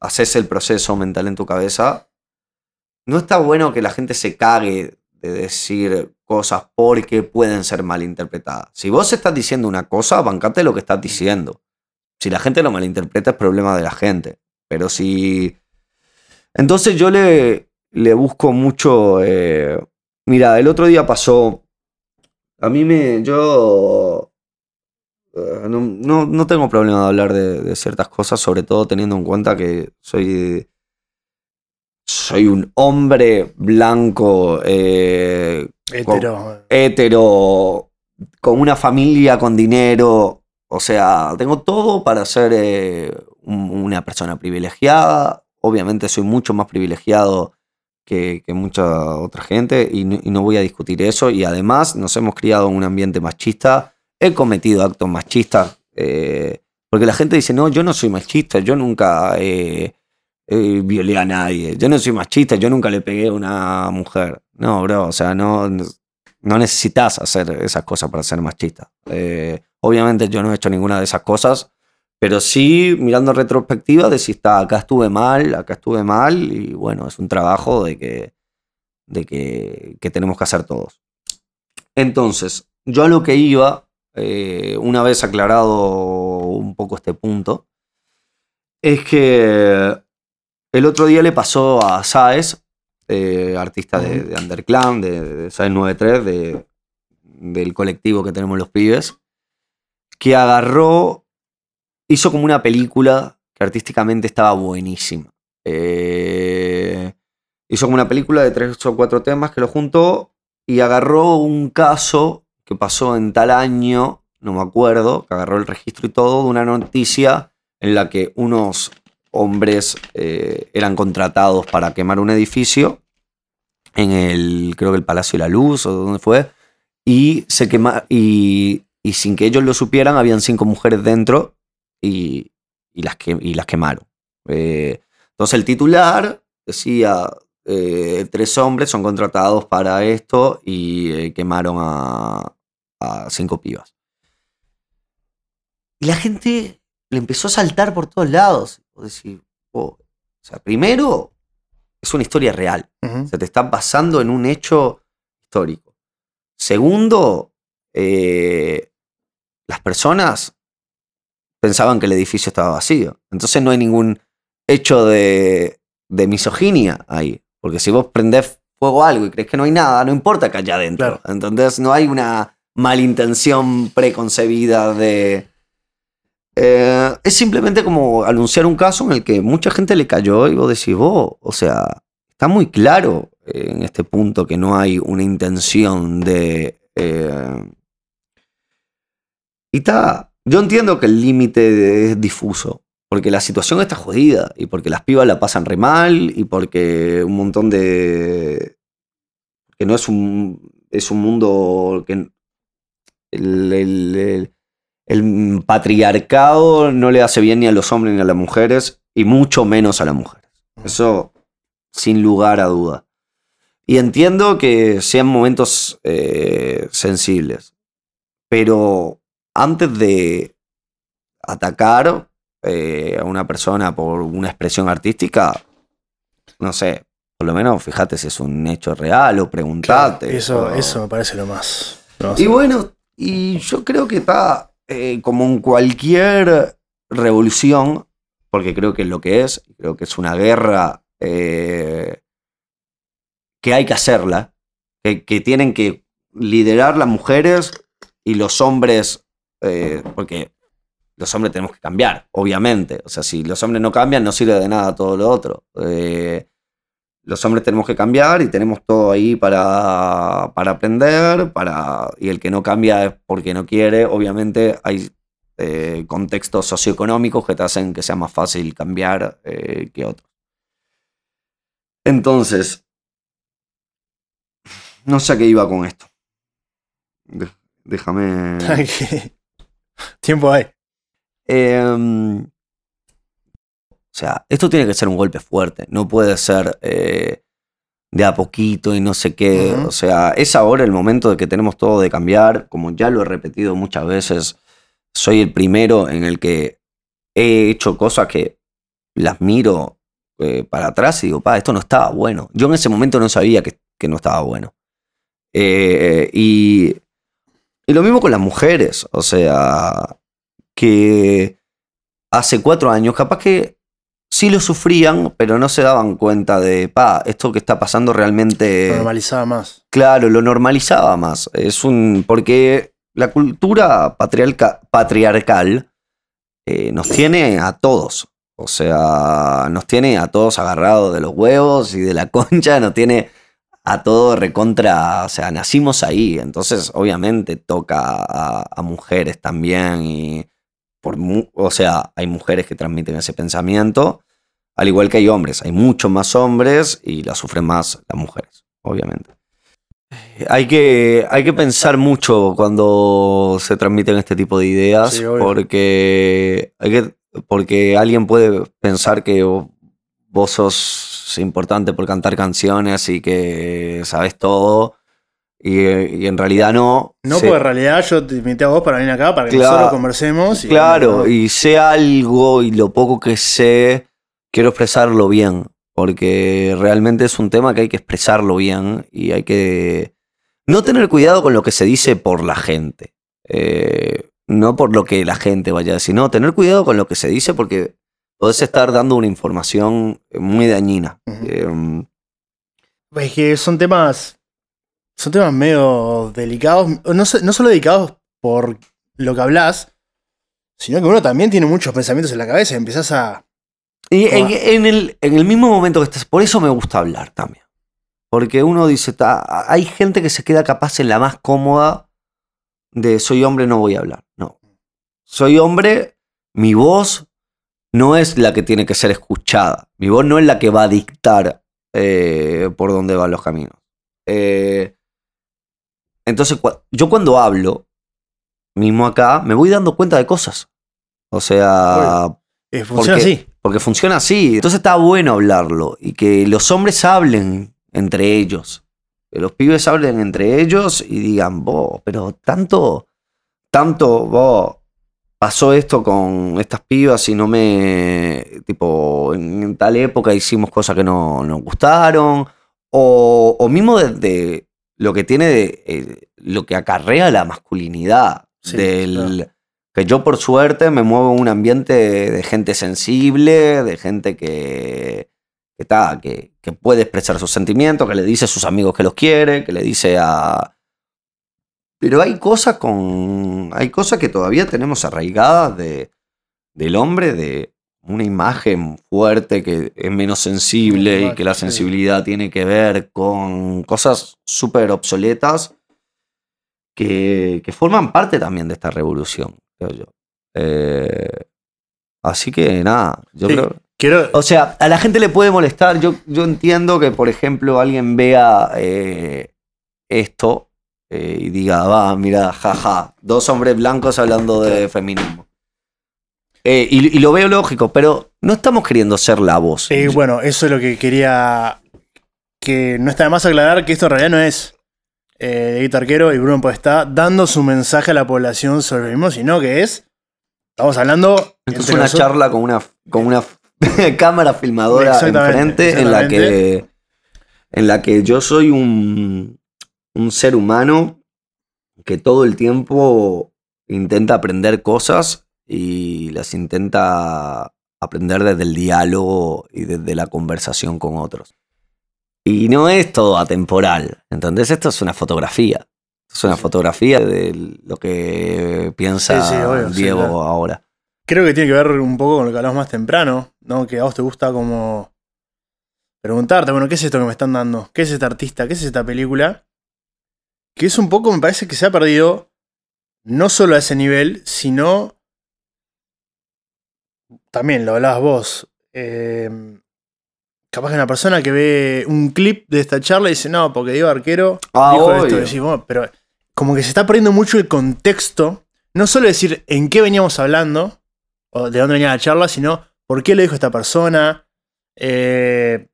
haces el proceso mental en tu cabeza, no está bueno que la gente se cague de decir cosas porque pueden ser malinterpretadas. Si vos estás diciendo una cosa, bancate lo que estás diciendo. Si la gente lo malinterpreta es problema de la gente. Pero si... Entonces yo le, le busco mucho... eh, Mira, el otro día pasó... A mí me... Yo... eh, No, no- no tengo problema de hablar de, de ciertas cosas, sobre todo teniendo en cuenta que soy soy un hombre blanco, eh, Hetero. hetero, con una familia con dinero. O sea, tengo todo para ser eh, un- una persona privilegiada. Obviamente soy mucho más privilegiado que, que mucha otra gente y no, y no voy a discutir eso. Y además nos hemos criado en un ambiente machista. He cometido actos machistas. eh, porque la gente dice, no, yo no soy machista, yo nunca eh, violé a nadie, yo no soy machista, yo nunca le pegué a una mujer. No, bro, o sea, no, no necesitas hacer esas cosas para ser machista. Eh, obviamente yo no he hecho ninguna de esas cosas, pero sí, mirando retrospectiva, decís, está, acá estuve mal, acá estuve mal, y bueno, es un trabajo de que, de que, que tenemos que hacer todos. Entonces, yo a lo que iba, eh, una vez aclarado un poco este punto, es que el otro día le pasó a Saez, eh, artista de, de Underclan, de, de Saez 93, de, del colectivo que tenemos los pibes, que agarró, hizo como una película que artísticamente estaba buenísima. Eh, hizo como una película de tres o cuatro temas que lo juntó y agarró un caso que pasó en tal año, no me acuerdo, que agarró el registro y todo, de una noticia en la que unos hombres eh, eran contratados para quemar un edificio en el, creo que el Palacio de la Luz o donde fue, y se quema, y, y sin que ellos lo supieran, habían cinco mujeres dentro y, y las, que, y las quemaron. Eh, entonces el titular decía, eh, tres hombres son contratados para esto y eh, quemaron a, a cinco pibas. Y la gente le empezó a saltar por todos lados. O decir, oh, o sea, primero, es una historia real. Se te está basando en un hecho histórico. Segundo, eh, las personas pensaban que el edificio estaba vacío. Entonces no hay ningún hecho de, de misoginia ahí. Porque si vos prendés fuego a algo y crees que no hay nada, no importa que haya adentro. Claro. Entonces no hay una malintención preconcebida de... Eh, es simplemente como anunciar un caso en el que mucha gente le cayó y vos decís, vos, o sea, está muy claro eh, en este punto que no hay una intención de... eh, y está, yo entiendo que el límite es difuso, porque la situación está jodida y porque las pibas la pasan re mal y porque un montón de... que no es un, es un mundo que... El- el patriarcado no le hace bien ni a los hombres ni a las mujeres y mucho menos a las mujeres. Eso sin lugar a duda. Y entiendo que sean momentos eh, sensibles, pero antes de atacar eh, a una persona por una expresión artística, no sé, por lo menos fíjate si es un hecho real o preguntate. Eso, o- eso me parece lo más. lo más- y bueno, y yo creo que está eh, como en cualquier revolución, porque creo que es lo que es, creo que es una guerra eh, que hay que hacerla, que, tienen que liderar las mujeres y los hombres, eh, porque los hombres tenemos que cambiar, obviamente. O sea, si los hombres no cambian, no sirve de nada todo lo otro. Eh, los hombres tenemos que cambiar y tenemos todo ahí para, para aprender, para, y el que no cambia es porque no quiere. Obviamente hay eh, contextos socioeconómicos que te hacen que sea más fácil cambiar eh, que otros. Entonces, no sé a qué iba con esto. De- déjame... Tiempo hay. Em, o sea, esto tiene que ser un golpe fuerte. No puede ser eh, de a poquito y no sé qué. O sea, es ahora el momento de que tenemos todo de cambiar. Como ya lo he repetido muchas veces, soy el primero en el que he hecho cosas que las miro eh, para atrás y digo, pa, esto no estaba bueno. Yo en ese momento no sabía que, que no estaba bueno. Eh, y, y lo mismo con las mujeres. O sea, que hace cuatro años capaz que sí lo sufrían, pero no se daban cuenta de, pa, esto que está pasando realmente... Lo normalizaba más. Claro, lo normalizaba más. Es un. Porque la cultura patriarca- patriarcal eh, nos tiene a todos. O sea, nos tiene a todos agarrados de los huevos y de la concha, nos tiene a todos recontra. O sea, nacimos ahí. Entonces, obviamente, toca a, a mujeres también. Y por, mu- o sea, hay mujeres que transmiten ese pensamiento. Al igual que hay hombres, hay muchos más hombres y la sufren más las mujeres, obviamente. Hay que, hay que pensar mucho cuando se transmiten este tipo de ideas, Sí, porque, hay que, porque alguien puede pensar que vos sos importante por cantar canciones y que sabes todo, y, y en realidad no. No, Se- porque en realidad yo te invité a vos para venir acá, para que Claro. nosotros conversemos. Y Claro, y sé algo y lo poco que sé, quiero expresarlo bien, porque realmente es un tema que hay que expresarlo bien y hay que no tener cuidado con lo que se dice por la gente, eh, no por lo que la gente vaya a decir, no, tener cuidado con lo que se dice porque podés estar dando una información muy dañina. Eh, Es que son temas. Son temas medio delicados. No, no solo delicados por lo que hablas, sino que uno también tiene muchos pensamientos en la cabeza y empezás a. Y en, el, en el mismo momento que estás, por eso me gusta hablar también. Porque uno dice, "Ta, hay gente que se queda capaz en la más cómoda de soy hombre, no voy a hablar. No. Soy hombre, mi voz no es la que tiene que ser escuchada. Mi voz no es la que va a dictar eh, por dónde van los caminos. Eh, entonces, yo cuando hablo, mismo acá, me voy dando cuenta de cosas. O sea, eh, funciona Porque- así. porque funciona así. Entonces está bueno hablarlo. Y que los hombres hablen entre ellos. Que los pibes hablen entre ellos y digan, vos, pero tanto, tanto, vos, pasó esto con estas pibas y no me. Tipo, en tal época hicimos cosas que no nos gustaron. O, o mismo desde lo que tiene, de, eh, lo que acarrea la masculinidad. Sí, del, Que yo por suerte me muevo en un ambiente de, gente sensible, de gente que, que, ta, que, que puede expresar sus sentimientos, que le dice a sus amigos que los quiere, que le dice a... Pero hay cosas con. Hay cosas que todavía tenemos arraigadas de, del hombre, de una imagen fuerte que es menos sensible y que la Sí. sensibilidad tiene que ver con cosas súper obsoletas que, que forman parte también de esta revolución, creo yo. Eh, así que nada, yo Sí. creo. Quiero. O sea, a la gente le puede molestar. Yo, yo entiendo que, por ejemplo, alguien vea eh, esto eh, y diga, va, mira, jaja, dos hombres blancos hablando de feminismo. Eh, y, y lo veo lógico, pero no estamos queriendo ser la voz. Eh, bueno, eso es lo que quería. Que no está de más aclarar que esto en realidad no es eh, Arquero y Bruno Podestá dando su mensaje a la población sobre el mismo, sino que es. Estamos hablando. Esto es una nosotros- charla con una, con una cámara filmadora enfrente en la, que, en la que yo soy un, un ser humano que todo el tiempo intenta aprender cosas y las intenta aprender desde el diálogo y desde la conversación con otros. Y no es todo atemporal, ¿entendés? Esto es una fotografía. Es una fotografía de lo que piensa Sí, sí, obvio, sí, Diego claro. ahora. Creo que tiene que ver un poco con lo que hablamos más temprano, ¿no? Que a vos te gusta como preguntarte, bueno, ¿qué es esto que me están dando? ¿Qué es este artista? ¿Qué es esta película? Que es un poco, me parece que se ha perdido, no solo a ese nivel, sino también lo hablabas vos. eh, capaz que una persona que ve un clip de esta charla y dice, no, porque Diego Arquero Ah, dijo esto. obvio. Y decís, bueno, pero como que se está perdiendo mucho el contexto. No solo decir en qué veníamos hablando, o de dónde venía la charla, sino por qué lo dijo esta persona. eh,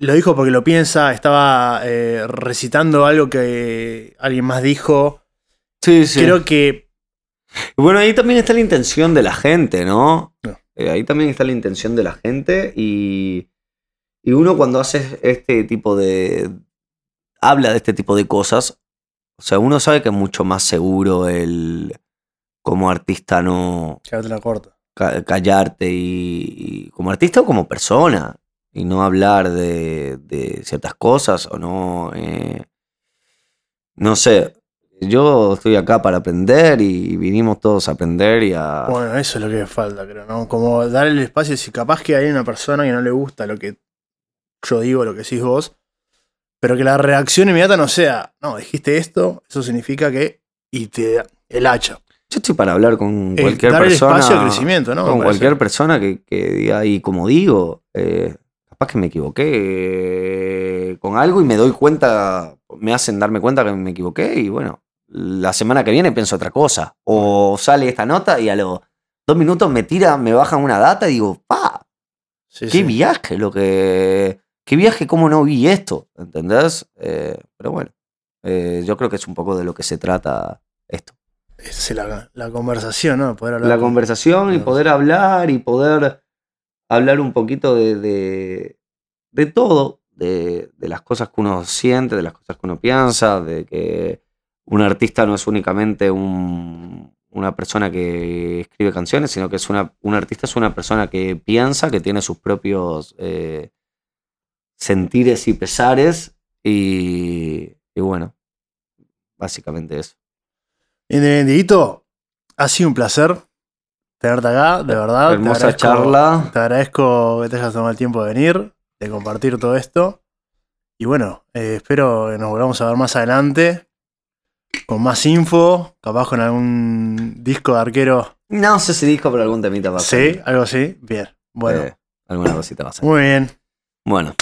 lo dijo porque lo piensa, estaba eh, recitando algo que alguien más dijo. Sí, sí. Creo que Bueno, ahí también está la intención de la gente, ¿no? No. Eh, ahí también está la intención de la gente y, y uno cuando hace este tipo de... habla de este tipo de cosas, o sea, uno sabe que es mucho más seguro el como artista no la corta. ca- callarte y, y como artista o como persona y no hablar de, de ciertas cosas o no eh, no sé yo estoy acá para aprender y vinimos todos a aprender y a Bueno, eso es lo que falta, creo, ¿no? Como darle el espacio, si capaz que hay una persona que no le gusta lo que yo digo, lo que decís vos, pero que la reacción inmediata no sea, no, dijiste esto, eso significa que, y te da el hacha. yo estoy para hablar con cualquier dar el persona espacio al crecimiento, ¿no? Con cualquier persona que, que diga y como digo eh, capaz que me equivoqué eh, con algo y me doy cuenta me hacen darme cuenta que me equivoqué y bueno la semana que viene pienso otra cosa o sale esta nota y a los dos minutos me tira me bajan una data y digo pa Sí, qué sí. viaje lo que qué viaje cómo no vi esto ¿entendés? Eh, pero bueno eh, yo creo que es un poco de lo que se trata esto Es la, la conversación, ¿no? Poder hablar la con- conversación y poder hablar y poder hablar un poquito de, de, de todo, de, de las cosas que uno siente, de las cosas que uno piensa, de que un artista no es únicamente un- una persona que escribe canciones, sino que es una, un artista es una persona que piensa, que tiene sus propios eh, sentires y pesares y, y bueno, básicamente eso. Dieguito, ha sido un placer tenerte acá, de verdad. te Hermosa agradezco- charla. Te agradezco que te hayas tomado el tiempo de venir, de compartir todo esto. Y bueno, eh, espero que nos volvamos a ver más adelante con más info, capaz con algún disco de arquero. No sé si dijo, pero algún temita va a Sí, algo así. Bien, bueno, Eh, alguna cosita va a muy bien. Bueno.